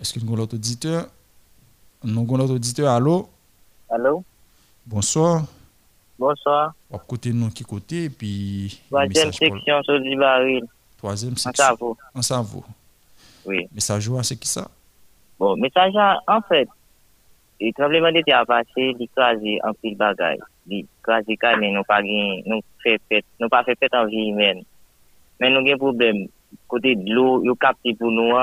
Est-ce que nous avons l'autre auditeur? Nous avons l'autre auditeur. Allô? Allô? Bonsoir. Bonsoir. On va côté nous qui côté et puis. Troisième message pour- section sur du baril. Troisième, c'est ça. On En vaut. Oui. Message à c'est qui ça? Bon, message à, en fait, le tremblement de terre a passé, il crasé en pile bagaille. Il crasé carnet, nous pas gain, nous fait fête, nous pas fait fête en vie humaine. Mais nous avons un problème. Côté de l'eau, il capté pour nous,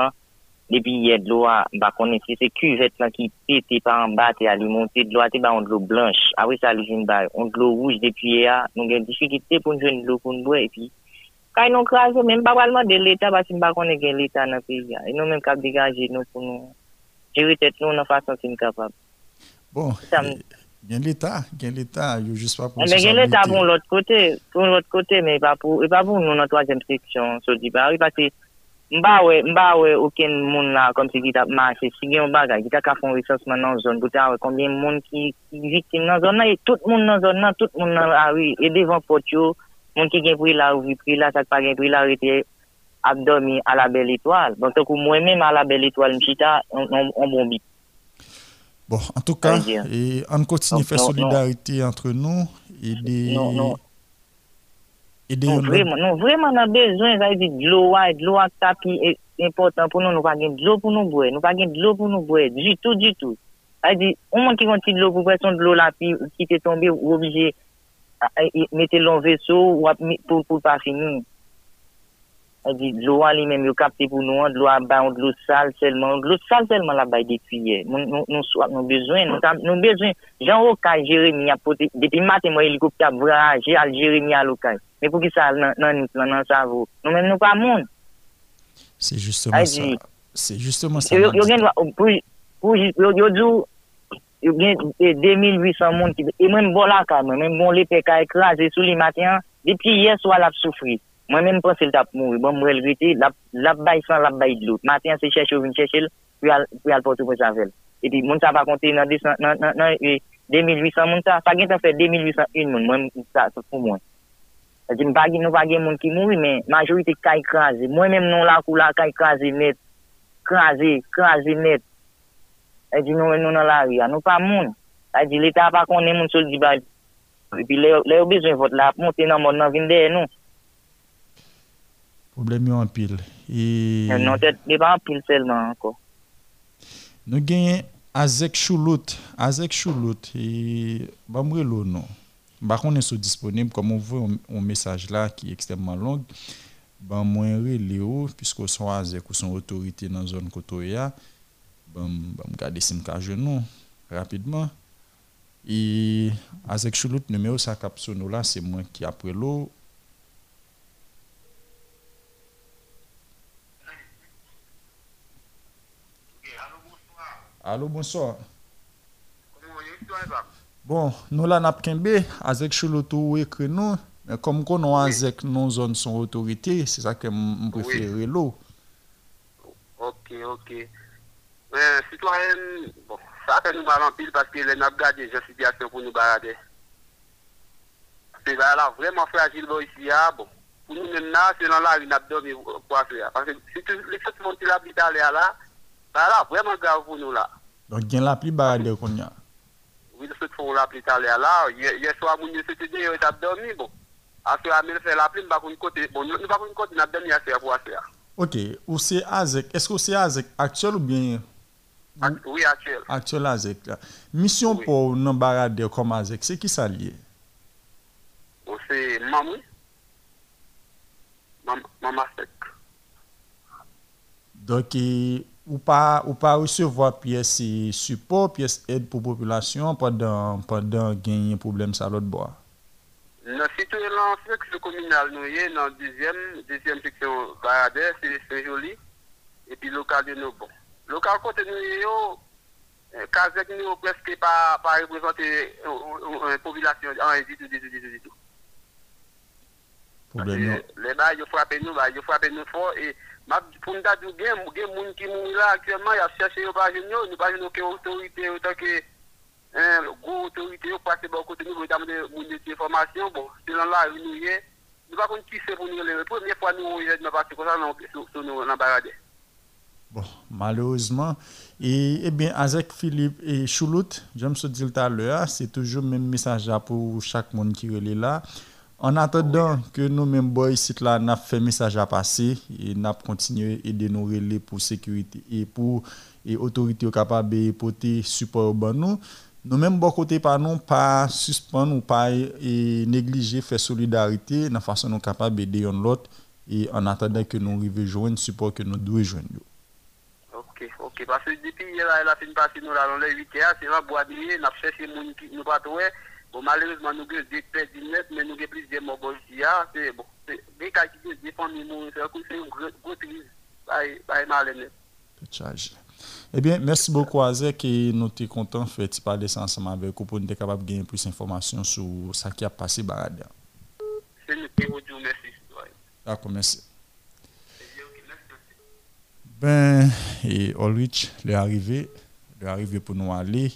depuis hier de l'eau, bah, qu'on est, c'est cuvette, là, qui pète par en bas, et à lui monter de l'eau, c'est, bah, on de l'eau blanche. Ah Après ça, l'usine, bah, on de l'eau rouge depuis hier, nous avons des difficultés pour nous jouer de l'eau pour nous boire, et puis, Kay nou krasè, men pa palman de l'Etat, basi mba konen gen l'Etat nan pi ya. E nou men kap degaje nou pou nou jiri tet nou nan fason si m kapab. Bon, gen l'Etat, gen l'État, yo jist pa pou eh, sou sa gen l'État pou l'ot kote, pou l'ot kote, men pa pou, e pa pou nou nan toajem seksyon, so di bari, pasi mba we, mba we oken moun la kom si ki tap mache, si gen yon bagay, ki ta ka fon resansman nan zon, pou ta we konbyen moun ki, ki vitin nan zon nan, e tout moun nan zon nan, tout moun nan awi, e devan pot yo, monde qui gagne pris là, ou pris là, ça pas gagne pris là, arrêté, a dormi à la belle étoile. Donc, tant que moi-même à la belle étoile, m'chita, on, on, on bon bip. Bon, en tout à faire Non, non, solidarité entre nous et des. Non, non. Et des Non, vraiment, non, vraiment, on a besoin, ça veut dire, de l'eau, ouais, de l'eau à tapis est important pour nous. Nous pas gagner de l'eau pour nous boire. Nous pas gagner de l'eau pour nous boire. Du tout, du tout. Au moins qui continue de l'eau pour boire, son de l'eau là, puis qui t'est tombé, ou obligé, mette lon veso wap pou, pou pa finou. A di, dlo an li menm yo kapte pou nou an, dlo an ba an dlo sal selman, dlo sal selman la bay detuye. Nou swak nou bezwen, nou bezwen. Jan wakay Jeremia pote, depi maten mwen helikopter vraje al Jeremia lokay. Men pou ki sal nan nou plan nan savou. Nou menm nou pa moun. Se justeman sa. Se justeman sa. Yo gen wap, pou yo djou, gen 2800 moun ki... E mwen bon la ka mwen, mwen bon le pe ka ekraze sou li matyan, depi ye swa la soufri. Mwen mwen pon se l tap moun, bon mwen elvite, la bay san, la bay dlout. Matyan se chèche ou vin chèche l, pou al potou pou savel. E pi moun sa pa konti nan 2800 e, moun sa, pa gen ta fè 2801 moun, mwen sa pou moun. E di m bagi nou bagi moun ki moun, men majorite ka ekraze. Mwen mwen non la kou la ka ekraze net, ekraze, ekraze net. E di nou e nou nan la ri ya. Nou pa moun. A di l'Etat pa konen moun sol di bali. E pi le yo bezwen vot la, moun tenan moun nan vinde e nou. Problem yo anpil. E... E non te depan anpil selman anko. Nou genyen Azek Choulout. Azek Choulout. E bamwe lo nou. Bakon en sou disponib kom ou vwe ou mesaj la ki ekstremman long. Ban mwen re le yo, pisko son Azek ou son otorite nan zon koto ya. E bah, regarder si je genou rapidement. Et Azek Choulout, numéro ça cap nous là, c'est moi qui après l'eau. Allô, bonsoir. Bon, nous là, n'a pas avec Chouloto écrit nous, mais comme qu'on a avec nos zones son autorité, c'est ça que je préfère l'eau. Ok, ok. Citoyen, bon, ça fait nous mal en pile parce que les n'a pas gardé cette situation pour nous balader. C'est là vraiment fragile ici, ah, bon. Pour nous maintenant, c'est dans la rue, n'a pas dormi pour faire. Parce que si là, bah là, vraiment grave pour nous là. Donc, il y a la pluie barade qu'on y a. Oui, de ce que font la pluie là, hier soir, mon Dieu, c'était dit, il a dormi, bon. Après, à fait la pluie, nous côté, bon, nous pas côté, nous dormi à faire pour faire. Ok, ou c'est Azek, est-ce que c'est Azek actuel ou bien Oui, actuel. Actuel Azek là. Mission oui. pour nous barade comme Azek, c'est qui ça lié? Bon, c'est Mamou. Maman Sek. Donc, ou pas ou pas recevoir pièce support pièce aide pour population pendant pendant gagner problème ça l'autre bois non si tu es dans section communale nous y dans deuxième deuxième section Baradère c'est joli et puis local de nous bon Lokal kote nou yo, eh, kazek nou yo preske pa, pa reprezante eh, popilasyon an editou, editou, editou, editou. Le ba yo frape nou, ba yo frape nou fo, e map pou mda dou gen, gen moun ki moun la aktyèman, ya chache yo pa jen yo, nou pa jen yo ke otorite, yo ta ke go otorite yo, pase bo kote nou, moun de ti informasyon, bon, selan la yon nou ye, nou pa kon ki se pou nou le repre, mwen fwa nou yo, nou pa se konsan nan barade. Bon, malheureusement, et, eh bien, avec Philippe et Choulout, je me suis dit tout à l'heure, c'est toujours le même message pour chaque monde qui est là. En attendant que nous-mêmes, boys, ici, là, n'a fait message à passer et n'a continué à aider nous relais pour sécurité et pour les autorités capables de porter support au nous. Nous-mêmes, bon côté par nous, pas suspendre ou pas négliger faire solidarité, de façon nous capables d'aider l'autre et en attendant que nous arrivions à joindre support que nous devons joindre. Ok, ok. Parce que depuis hier, elle a fini par nous là, dans les 8 heures, c'est là, bois nous avons cherché les gens qui nous pas trouvé. Bon, malheureusement, nous avons des pertes net, mais nous avons plus de morts ici. C'est bon. Net. Charge. Eh bien, merci beaucoup, Azek, et nous sommes contents de faire parler ensemble avec vous pour nous être capable de gagner plus d'informations sur ce qui a passé Barada. C'est nous qui vous disons merci. D'accord, merci. Ben, et Ulrich, il est arrivé, il arrivé pour nous aller.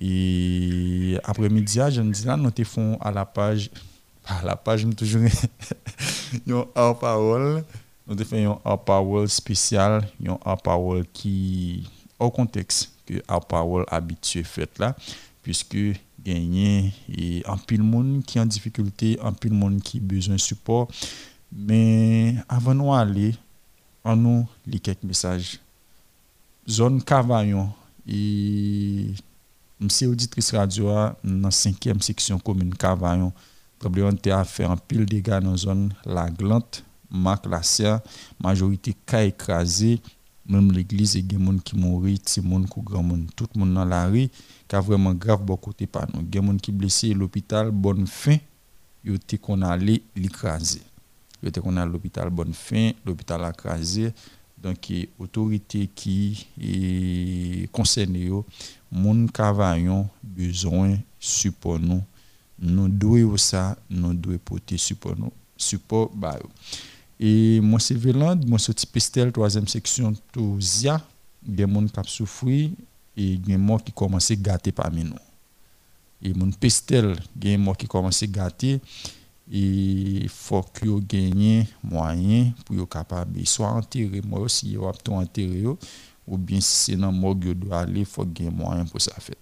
Et après-midi, je me dis là, nous te font à la page, *laughs* à la page, nous toujours, *laughs* un hors-parole, nous te faisons un hors-parole spécial, un hors-parole qui, au contexte que hors-parole habitué fait là, puisque gagner et un pile monde qui en difficulté, un pile monde qui besoin de support. Mais avant nous aller, on nous lit quelques messages. Zone Cavaillon et Mse auditrice radio nan 5e seksyon komune Kavayon. Trembleman te a fe an pil dega nan zon la glant, mak la sia, majorite ka ekraze, menm l'eglize gen moun ki mouri, ti moun kou gran moun, tout moun nan la ri, ka vreman grav bo kote pa nou. Gen moun ki blese l'opital bon fin, yo te kon ale l'ikraze. Yo te kon ale l'opital bon fin, l'opital akraze, donk e otorite ki e konsene yo, moun kavayon besoin support nous. Nous devons ça nous devons porter support nous support et moi c'est Véland moi c'est Pistel troisième section Touzia. Des moun qui souffrir et des gens qui commencent à gâter parmi nous. Et mon Pistel des gens qui commencent à gâter et faut que yo gagne moyen pour yo capable soit enterrer moi aussi yo apto enterrer ou bien si c'est dans morgue doit aller il faut gagner moyen pour ça faire.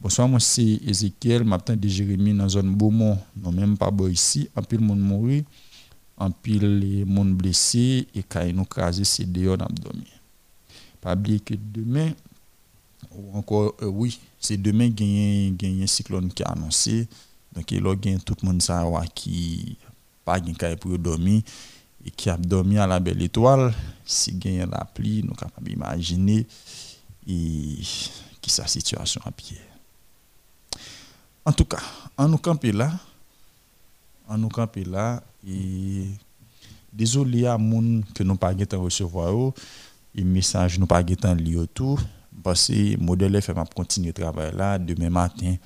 Bonsoir moi c'est Ezekiel matin de Jérémie dans zone Beaumont non même pas bon ici. En pile monde mourir en pile monde blessé. Et quand nous craser c'est dehors dormi. Pas oublier que demain ou encore, euh, oui, c'est demain gagner gagner cyclone qui a annoncé. Donc, il y a tout le monde qui pas gain caille pour dormir et qui a dormi à la belle étoile. Si gagne la pluie, nous capable imaginer et qui sa situation à pied. En tout cas, en nous camper là, en nous camper là désolé à moun que nous pas recevoir et message nous pas gain lire tout parce que modèle FM a continuer travail là demain matin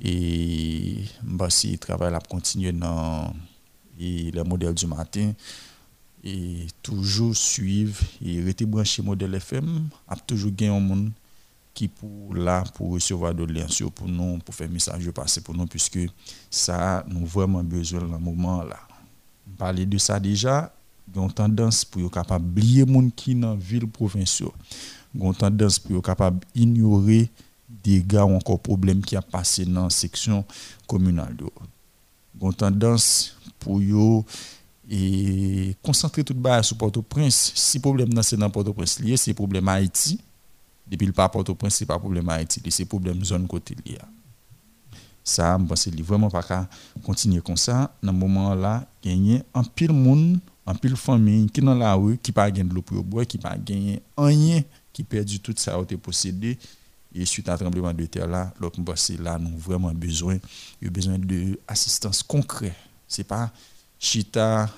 et parce que travail là continuer dans et les modèles du matin et toujours suivre et rester branché modèle FM a toujours gagné un monde qui pour là pour recevoir de liens sur pour nous pour faire message passer pour nous puisque ça nous vraiment besoin dans le moment là. Parler de ça déjà une tendance pour être capable oublier monde qui dans ville provinciale une tendance pour capable ignorer des gars ou encore problème qui a passé dans la section communale. Une tendance pour et concentrer tout bas sur Port-au-Prince. Si problème dans c'est dans Port-au-Prince lié c'est problème Haïti. Depuis le pas Port-au-Prince c'est pas problème Haïti c'est problème zone côté ça je pense vraiment pas qu'à continuer comme ça. Dans le moment là gagner un pile monde un pile famille qui dans la rue qui pas gagner de l'eau pour boire qui pas gagner rien qui perdu tout ça a été et suite à un tremblement de terre là l'autre là nous vraiment besoin il besoin de assistance concrète. C'est pas chita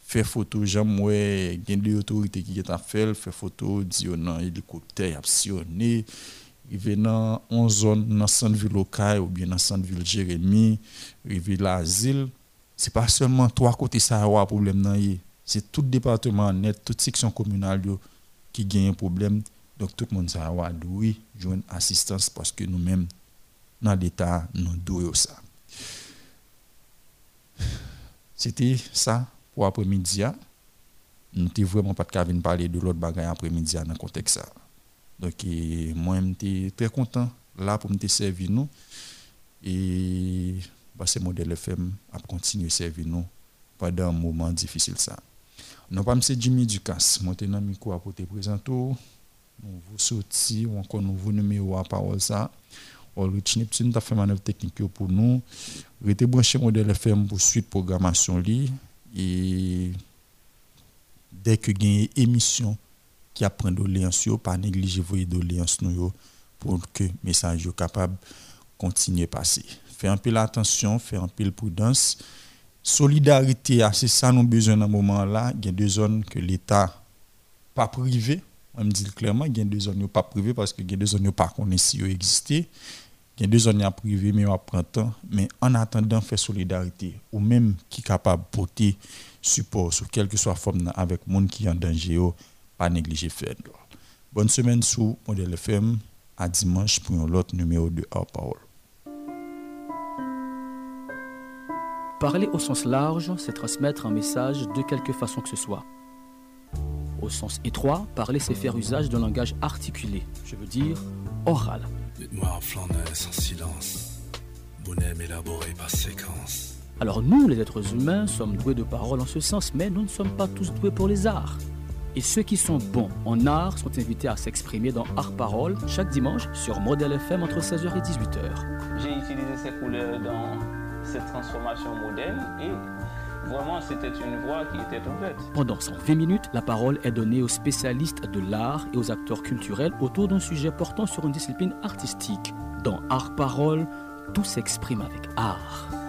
faire photo j'aime ouais gain des autorités qui est à faire photo dire non hélicoptère actionné venant en zone dans centre ville local ou bien dans centre ville Jérémy rive l'asile. C'est pas seulement trois côtés ça a problème nan c'est tout département net toute section communale qui gagne un problème donc tout le monde a doué joindre assistance parce que nous-mêmes dans l'état nous doué ça c'était ça pour après-midi. Nous n'étions vraiment pas de parler de l'autre bagaille après-midi dans le contexte ça. Donc, moi, j'étais très content là pour me servir nous. Et bah, ce modèle FM a continué à servir nous pendant un moment difficile. ça. Non pas. Jimmy Ducasse, je suis micro pour te présenter. Nous vous sortis ou encore nouveau numéro à parole ça. Ulrich Neptune a fait manœuvre technique pour nous. Restez branché modèle FM pour suite programmation et dès que gagne émission qui apprend doléance pas négliger vos doléances nous pour que message soit capable continuer passer. Fais un peu l'attention, fais un peu de prudence. Solidarité, c'est ça nous besoin dans moment là, il y a deux zones que l'État pas privé on me dit clairement, il y a des zones pas privées parce que il y a des zones pas connaissent si existent. Il y a des zones privées mais on prend. Mais en attendant, faire solidarité ou même qui est capable de porter support sur quelque soit forme avec le monde qui est en danger, pas négliger faire. Bonne semaine sous Modèle FM. À dimanche pour un autre numéro de Our Power. Parler au sens large, c'est transmettre un message de quelque façon que ce soit. Au sens étroit, parler, c'est faire usage d'un langage articulé, je veux dire oral. Dites-moi en Flandre sans silence, bonhomme élaboré par séquence. Alors nous, les êtres humains, sommes doués de parole en ce sens, mais nous ne sommes pas tous doués pour les arts. Et ceux qui sont bons en art sont invités à s'exprimer dans Art Parole chaque dimanche sur Modèle FM entre 16h et 18h. J'ai utilisé ces couleurs dans cette transformation moderne et Vraiment, c'était une voie qui était ouverte. Pendant 120 minutes, la parole est donnée aux spécialistes de l'art et aux acteurs culturels autour d'un sujet portant sur une discipline artistique. Dans Art Parole, tout s'exprime avec art.